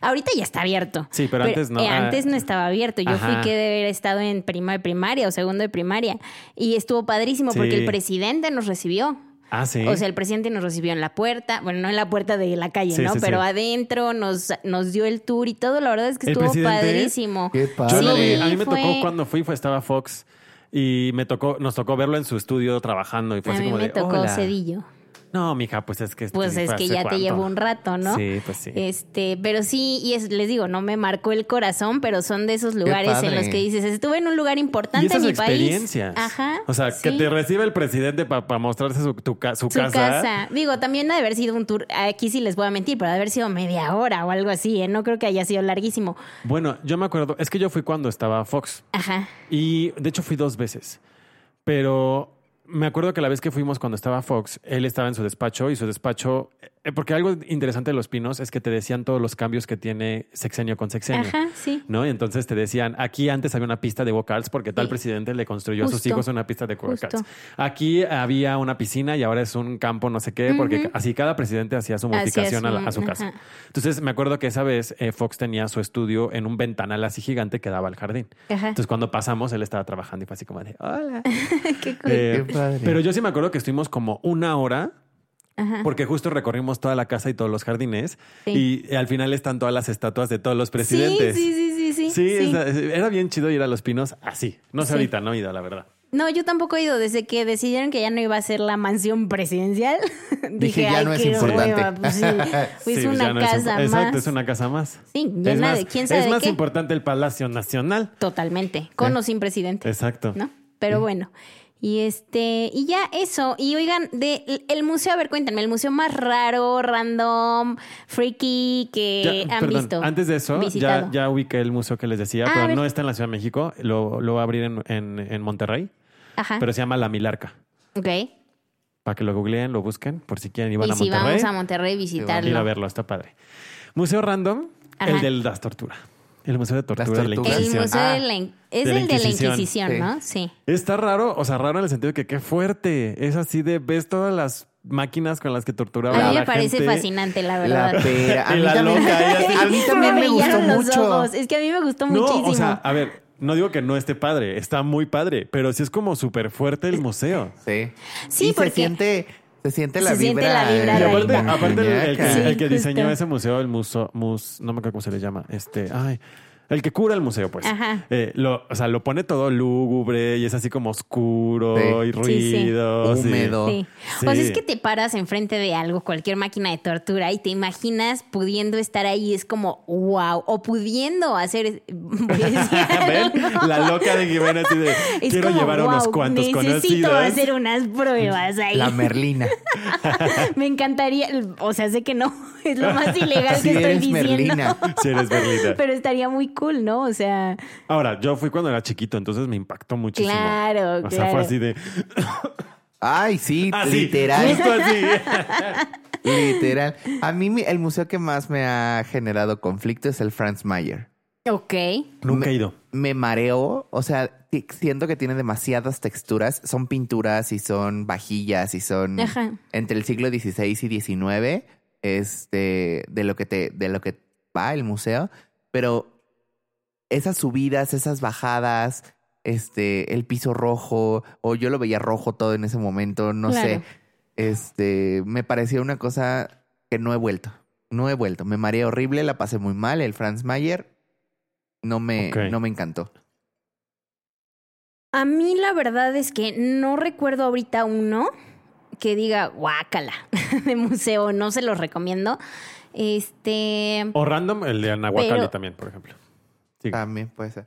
Ahorita ya está abierto. Sí, pero, antes no. Eh, antes no estaba abierto. Yo fui que de haber estado en prima de primaria o segundo de primaria y estuvo padrísimo porque el presidente nos recibió. Ah, sí. O sea, el presidente nos recibió en la puerta, bueno, no en la puerta de la calle, ¿no? Pero adentro nos, nos dio el tour y todo. La verdad es que estuvo padrísimo. Qué padre. a mí me tocó cuando fui, fue, estaba Fox y me tocó, nos tocó verlo en su estudio trabajando y fue a así mí como me tocó Cedillo. No, mija, pues es que... Pues sí es que ya te llevo un rato, ¿no? Sí, pues sí. Este, pero sí, y es, les digo, no me marcó el corazón, pero son de esos lugares en los que dices, estuve en un lugar y importante esas en mi país. experiencias. Ajá. O sea, que te recibe el presidente para mostrarse su, tu ca- su, su casa. casa. Digo, también ha de haber sido un tour, aquí sí les voy a mentir, pero ha de haber sido media hora o algo así, ¿eh? No creo que haya sido larguísimo. Bueno, yo me acuerdo, es que yo fui cuando estaba Fox. Ajá. Y de hecho fui dos veces. Pero me acuerdo que la vez que fuimos cuando estaba Fox, él estaba en su despacho y su despacho, porque algo interesante de Los Pinos es que te decían todos los cambios que tiene sexenio con sexenio. Ajá, sí. ¿No? Y entonces te decían, aquí antes había una pista de vocals porque tal Sí. presidente le construyó a sus hijos una pista de vocals. Justo. Aquí había una piscina y ahora es un campo no sé qué, porque así cada presidente hacía su modificación a, la- su- a su casa. ajá. Entonces me acuerdo que esa vez eh, Fox tenía su estudio en un ventanal así gigante que daba al jardín. Ajá. Entonces cuando pasamos, él estaba trabajando y fue así como de, hola. Qué cool. Eh, Qué padre. pero yo sí me acuerdo que estuvimos como una hora Ajá. porque justo recorrimos toda la casa y todos los jardines Sí. y al final están todas las estatuas de todos los presidentes. sí, sí, sí, sí. Sí, era bien chido ir a Los Pinos así. No sé Sí. ahorita, no he ido, la verdad. No, yo tampoco he ido. Desde que decidieron que ya no iba a ser la mansión presidencial, dije, ya Ay, no es importante". hueva, Pues sí, pues Sí, una ya no es casa más. Exacto, es una casa más. Sí, es llena más, de quién sabe es de más qué. importante el Palacio Nacional. Totalmente. Con o sin presidente. Exacto. ¿No? Pero bueno. Y este, y ya eso. Y oigan, de el museo, a ver, cuéntenme, el museo más raro, random, freaky que Ya, han perdón, visto. antes de eso, ya, visitado. ya ubiqué el museo que les decía, Ah, pero no está en la Ciudad de México. Lo, lo va a abrir en, en- en Monterrey, Ajá. pero se llama La Milarca. ok. Para que lo googleen, lo busquen, por si quieren. Y a si Monterrey. vamos a Monterrey, visitarlo. ir a verlo, está padre. Museo random, Ajá. el de las torturas. El Museo de Tortura de la torturas. El Inquisición. museo Ah, de la, in- es de la el de la Inquisición. Inquisición, Sí. ¿no? Sí. Está raro, o sea, raro en el sentido de que qué fuerte. Es así de, ves todas las máquinas con las que torturaban A a mí la me parece gente. fascinante, la La verdad. pera. A Y mí la también, loca, ella así- a mí también me Me gustó brillaron los mucho. ojos. Es que a mí me gustó No, muchísimo. o sea, a ver, no digo que no esté padre, está muy padre, pero sí es como súper fuerte el museo. Sí. Sí, y porque- se siente, se siente la Se siente vibra. la vibra Y de aparte, ahí. aparte el, el que, Sí, el que diseñó justo. ese museo, el muso, mus, no me acuerdo cómo se le llama, este, ay, el que cura el museo, pues. Ajá. Eh, lo, o sea, lo pone todo lúgubre y es así como oscuro Sí. y sí. ruido. sí. Húmedo. Sí. Sí. O sea, es que te paras enfrente de algo, cualquier máquina de tortura, y te imaginas pudiendo estar ahí, es como, wow, o pudiendo hacer. ¿Ven? La loca de Jimena así de Es quiero como, llevar a unos "Wow, cuantos Necesito conocidos. hacer unas pruebas ahí. La Merlina. Me encantaría, o sea, sé que no, es lo más ilegal Sí que estoy eres diciendo. Merlina. Si eres Berlina. Pero estaría muy cool, ¿no? O sea, Ahora, yo fui cuando era chiquito, entonces me impactó muchísimo. Claro, O sea, fue claro. así de. Ay, sí, Así, literal. Justo así. Literal. A mí el museo que más me ha generado conflicto es el Franz Mayer. ok. Nunca he ido. Me mareo, o sea, siento que tiene demasiadas texturas. Son pinturas y son vajillas y son Ajá. entre el siglo XVI y XIX, este, de lo que te, de lo que va el museo. Pero esas subidas, esas bajadas, este, el piso rojo, o yo lo veía rojo todo en ese momento, no Claro. sé. Este, me parecía una cosa que no he vuelto. No he vuelto. Me mareé horrible, la pasé muy mal. El Franz Mayer no me, no me encantó. A mí la verdad es que no recuerdo ahorita uno que diga guácala de museo, no se los recomiendo. Este, O random, el de Anahuacalli Pero- también, por ejemplo. Sí. También puede ser.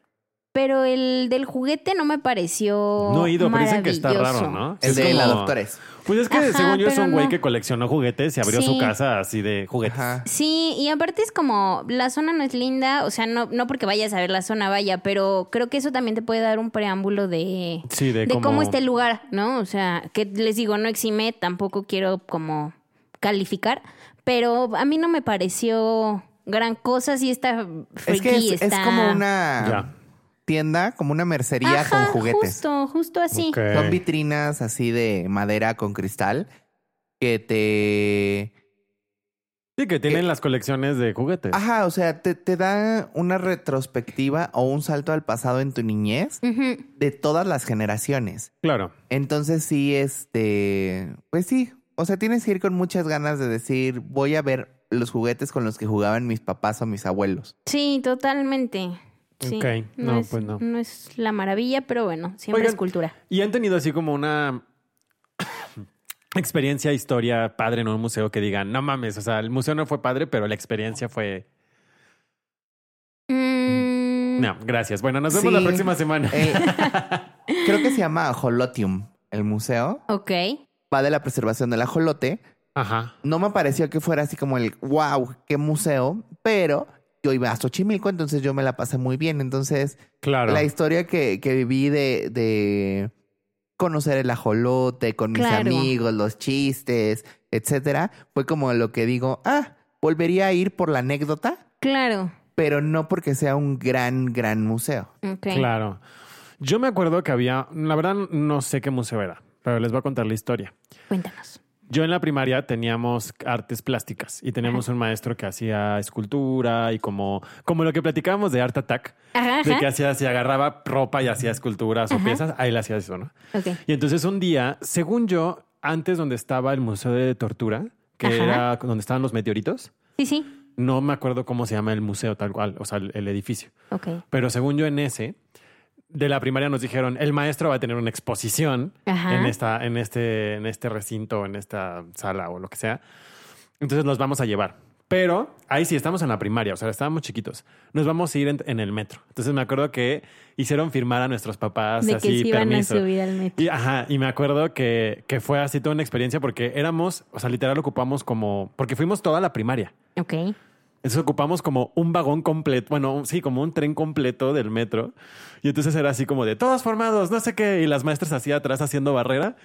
pero el del juguete no me pareció No he ido, pero dicen que está maravilloso. raro, ¿no? El Es de la como- doctores. Pues es que Ajá, según yo es un güey no. que coleccionó juguetes y abrió Sí. su casa así de juguetes. Ajá. Sí, y aparte es como, la zona no es linda, o sea, no, no porque vayas a ver la zona, vaya, pero creo que eso también te puede dar un preámbulo de, Sí, de, cómo está el lugar, ¿no? O sea, que les digo, no exime, tampoco quiero como calificar, pero a mí no me pareció gran cosa, sí está Es freaky, que es, es está... como una Ya. tienda, como una mercería Ajá, con juguetes. justo, justo así. Ok. Son vitrinas así de madera con cristal que te... Sí, que tienen las colecciones de juguetes. Ajá, o sea, te, te da una retrospectiva o un salto al pasado en tu niñez de todas las generaciones. Claro. Entonces sí, este... Pues sí, o sea, tienes que ir con muchas ganas de decir, voy a ver los juguetes con los que jugaban mis papás o mis abuelos. Sí, totalmente. Sí. Ok, no, es, pues no. No es la maravilla, pero bueno, siempre Oigan, es cultura. Y han tenido así como una. experiencia, historia padre en un museo que digan, no mames, o sea, el museo no fue padre, pero la experiencia fue... Mm, No, gracias. Bueno, nos vemos Sí. la próxima semana. Eh, creo que se llama Ajolotium, el museo. Ok. Va de la preservación del ajolote. Ajá. No me pareció que fuera así como el wow, qué museo, pero yo iba a Xochimilco, entonces yo me la pasé muy bien. Entonces, Claro. la historia que, que viví de, de conocer el ajolote con mis Claro. amigos, los chistes, etcétera, fue como lo que digo, ah, volvería a ir por la anécdota, Claro. pero no porque sea un gran, gran museo. Ok. Claro. Yo me acuerdo que había, la verdad no sé qué museo era, pero les voy a contar la historia. Cuéntanos. Yo en la primaria teníamos artes plásticas y teníamos un maestro que hacía escultura y como, como lo que platicábamos de Art Attack, Ajá, de ajá. que hacía, se agarraba ropa y hacía esculturas o piezas, ahí le hacía eso, ¿no? Y entonces un día, según yo, antes donde estaba el Museo de Tortura, que era donde estaban los meteoritos, Sí, sí. no me acuerdo cómo se llama el museo tal cual, o sea, el, el edificio. Ok. Pero según yo en ese, de la primaria nos dijeron, el maestro va a tener una exposición Ajá. en, esta, en, este, en este recinto, en esta sala o lo que sea. Entonces nos vamos a llevar. Pero ahí sí estamos en la primaria, o sea, estábamos chiquitos. Nos vamos a ir en, en el metro. Entonces me acuerdo que hicieron firmar a nuestros papás De que así se iban permiso. a subir al metro. Y, ajá, y me acuerdo que, que fue así toda una experiencia porque éramos, o sea, literal ocupamos como, porque fuimos toda la primaria. Ok. Entonces ocupamos como un vagón completo, bueno, sí, como un tren completo del metro. Y entonces era así como de todos formados, no sé qué. Y las maestras así atrás haciendo barrera.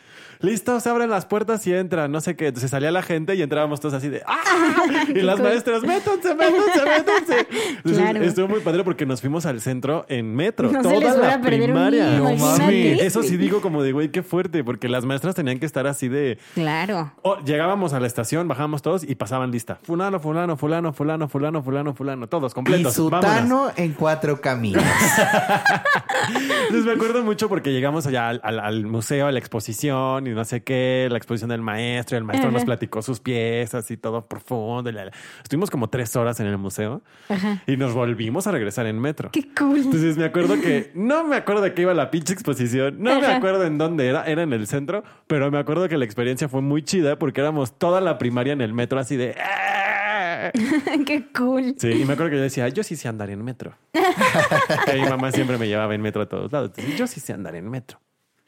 Listo, se abren las puertas y entran, no sé qué. Entonces salía la gente y entrábamos todos así de ¡Ah! Y las cool. maestras, métanse, métanse, métanse. Entonces Claro. estuvo muy padre porque nos fuimos al centro en metro. No se toda les la a perder un primaria. No mames. Eso sí digo como de güey, qué fuerte, porque las maestras tenían que estar así de Claro. Oh, llegábamos a la estación, bajábamos todos y pasaban lista. Fulano, fulano, fulano, fulano, fulano, fulano, fulano. Todos Y completos. Vámonos. Sutano en cuatro caminos. Entonces me acuerdo mucho porque llegamos allá al, al- al museo, a la exposición y no sé qué, la exposición del maestro. Y el maestro nos Ajá. platicó sus piezas y todo profundo. y la- la- Estuvimos como tres horas en el museo Ajá. y nos volvimos a regresar en metro. Qué cool. Entonces me acuerdo que no me acuerdo de qué iba la pinche exposición, no me Ajá. acuerdo en dónde era, era en el centro, pero me acuerdo que la experiencia fue muy chida porque éramos toda la primaria en el metro así de... Qué cool. Sí, y me acuerdo que yo decía, yo sí sé andar en metro. que mi mamá siempre me llevaba en metro a todos lados. Entonces, yo sí sé andar en metro.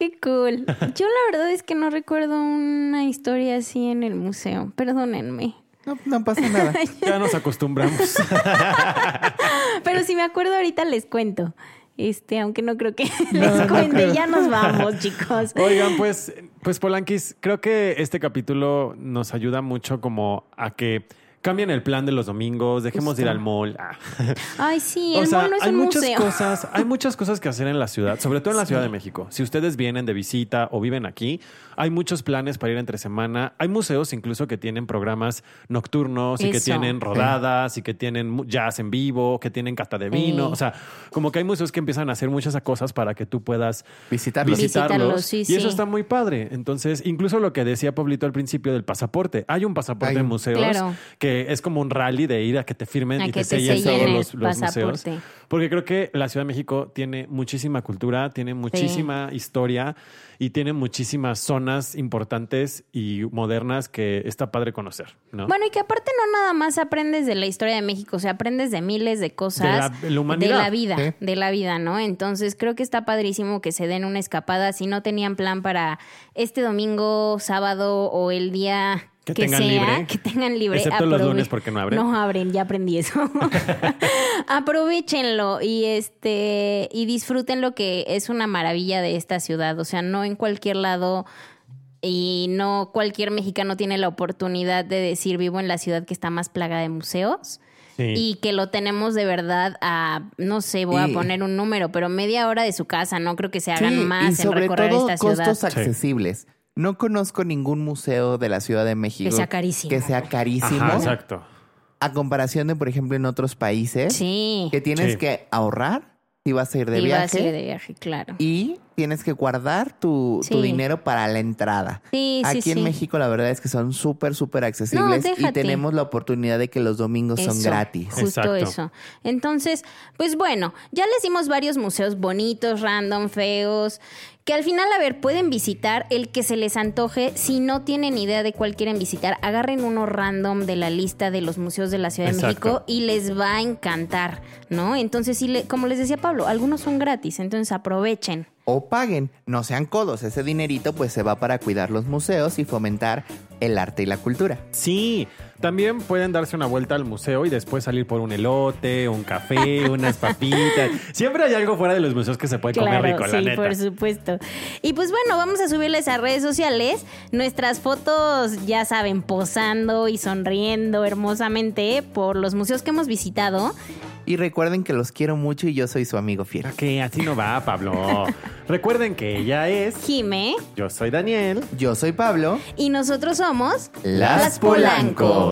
Qué cool. Yo la verdad es que no recuerdo una historia así en el museo. Perdónenme. No, no pasa nada. Ya nos acostumbramos. Pero si me acuerdo ahorita les cuento. Este, aunque no creo que les cuente. Ya nos vamos, chicos. Oigan, pues, pues Polanquis, creo que este capítulo nos ayuda mucho como a que cambien el plan de los domingos, dejemos de ir al mall. Ah. Ay, sí, O el sea, mall no es hay un muchas museo. cosas, hay muchas cosas que hacer en la ciudad, sobre todo en la Sí. Ciudad de México. Si ustedes vienen de visita o viven aquí, hay muchos planes para ir entre semana. Hay museos incluso que tienen programas nocturnos y que tienen rodadas y que tienen jazz en vivo, que tienen cata de vino. Sí. O sea, como que hay museos que empiezan a hacer muchas cosas para que tú puedas Visitarlos. visitarlos. Visitarlos, sí, y sí. eso está muy padre. Entonces, incluso lo que decía Pablito al principio del pasaporte. Hay un pasaporte Hay en museos Claro. que es como un rally de ir a que te firmen A y que te te sellen sellen todos los, los museos. Porque creo que la Ciudad de México tiene muchísima cultura, tiene muchísima historia y tiene muchísimas zonas importantes y modernas que está padre conocer, ¿no? Bueno, y que aparte no nada más aprendes de la historia de México, o sea, aprendes de miles de cosas. De la- la humanidad. De la vida, de la vida, ¿no? Entonces creo que está padrísimo que se den una escapada. Si no tenían plan para este domingo, sábado o el día Que que, tengan sea, libre. que tengan libre. Excepto los lunes, porque no abren. No abren, ya aprendí eso. Aprovechenlo y este y disfruten lo que es una maravilla de esta ciudad. O sea, no en cualquier lado y no cualquier mexicano tiene la oportunidad de decir vivo en la ciudad que está más plaga de museos. Sí. Y que lo tenemos de verdad a, no sé, voy Y- a poner un número, pero media hora de su casa. No creo que se hagan Sí, más y en sobre recorrer todo esta costos ciudad. accesibles. No conozco ningún museo de la Ciudad de México Que sea carísimo. que sea carísimo. Ajá, exacto. A comparación de, por ejemplo, en otros países Sí. que tienes Sí. que ahorrar si vas a ir de Iba a viaje ser de viaje, claro. y tienes que guardar tu, dinero para la entrada. Sí, sí, Aquí en sí. México la verdad es que son súper, súper accesibles y tenemos la oportunidad de que los domingos son gratis. Justo Exacto. eso. Entonces, pues bueno, ya les dimos varios museos bonitos, random, feos, Que al final, a ver, pueden visitar el que se les antoje. Si no tienen idea de cuál quieren visitar, agarren uno random de la lista de los museos de la Ciudad de. México y les va a encantar, ¿no? Entonces, sí, le- como les decía Pablo, algunos son gratis, entonces aprovechen. O paguen, no sean codos. Ese dinerito pues se va para cuidar los museos y fomentar el arte y la cultura. Sí, también pueden darse una vuelta al museo y después salir por un elote, un café, unas papitas. Siempre hay algo fuera de los museos que se puede comer rico, la sí, neta. por supuesto. Y pues bueno, vamos a subirles a redes sociales nuestras fotos, ya saben, posando y sonriendo hermosamente por los museos que hemos visitado. Y recuerden que los quiero mucho y yo soy su amigo fiel. ¿A qué? Así no va, Pablo. Recuerden que ella es. Jime Yo soy Daniel. Yo soy Pablo. y nosotros somos Las Polanco.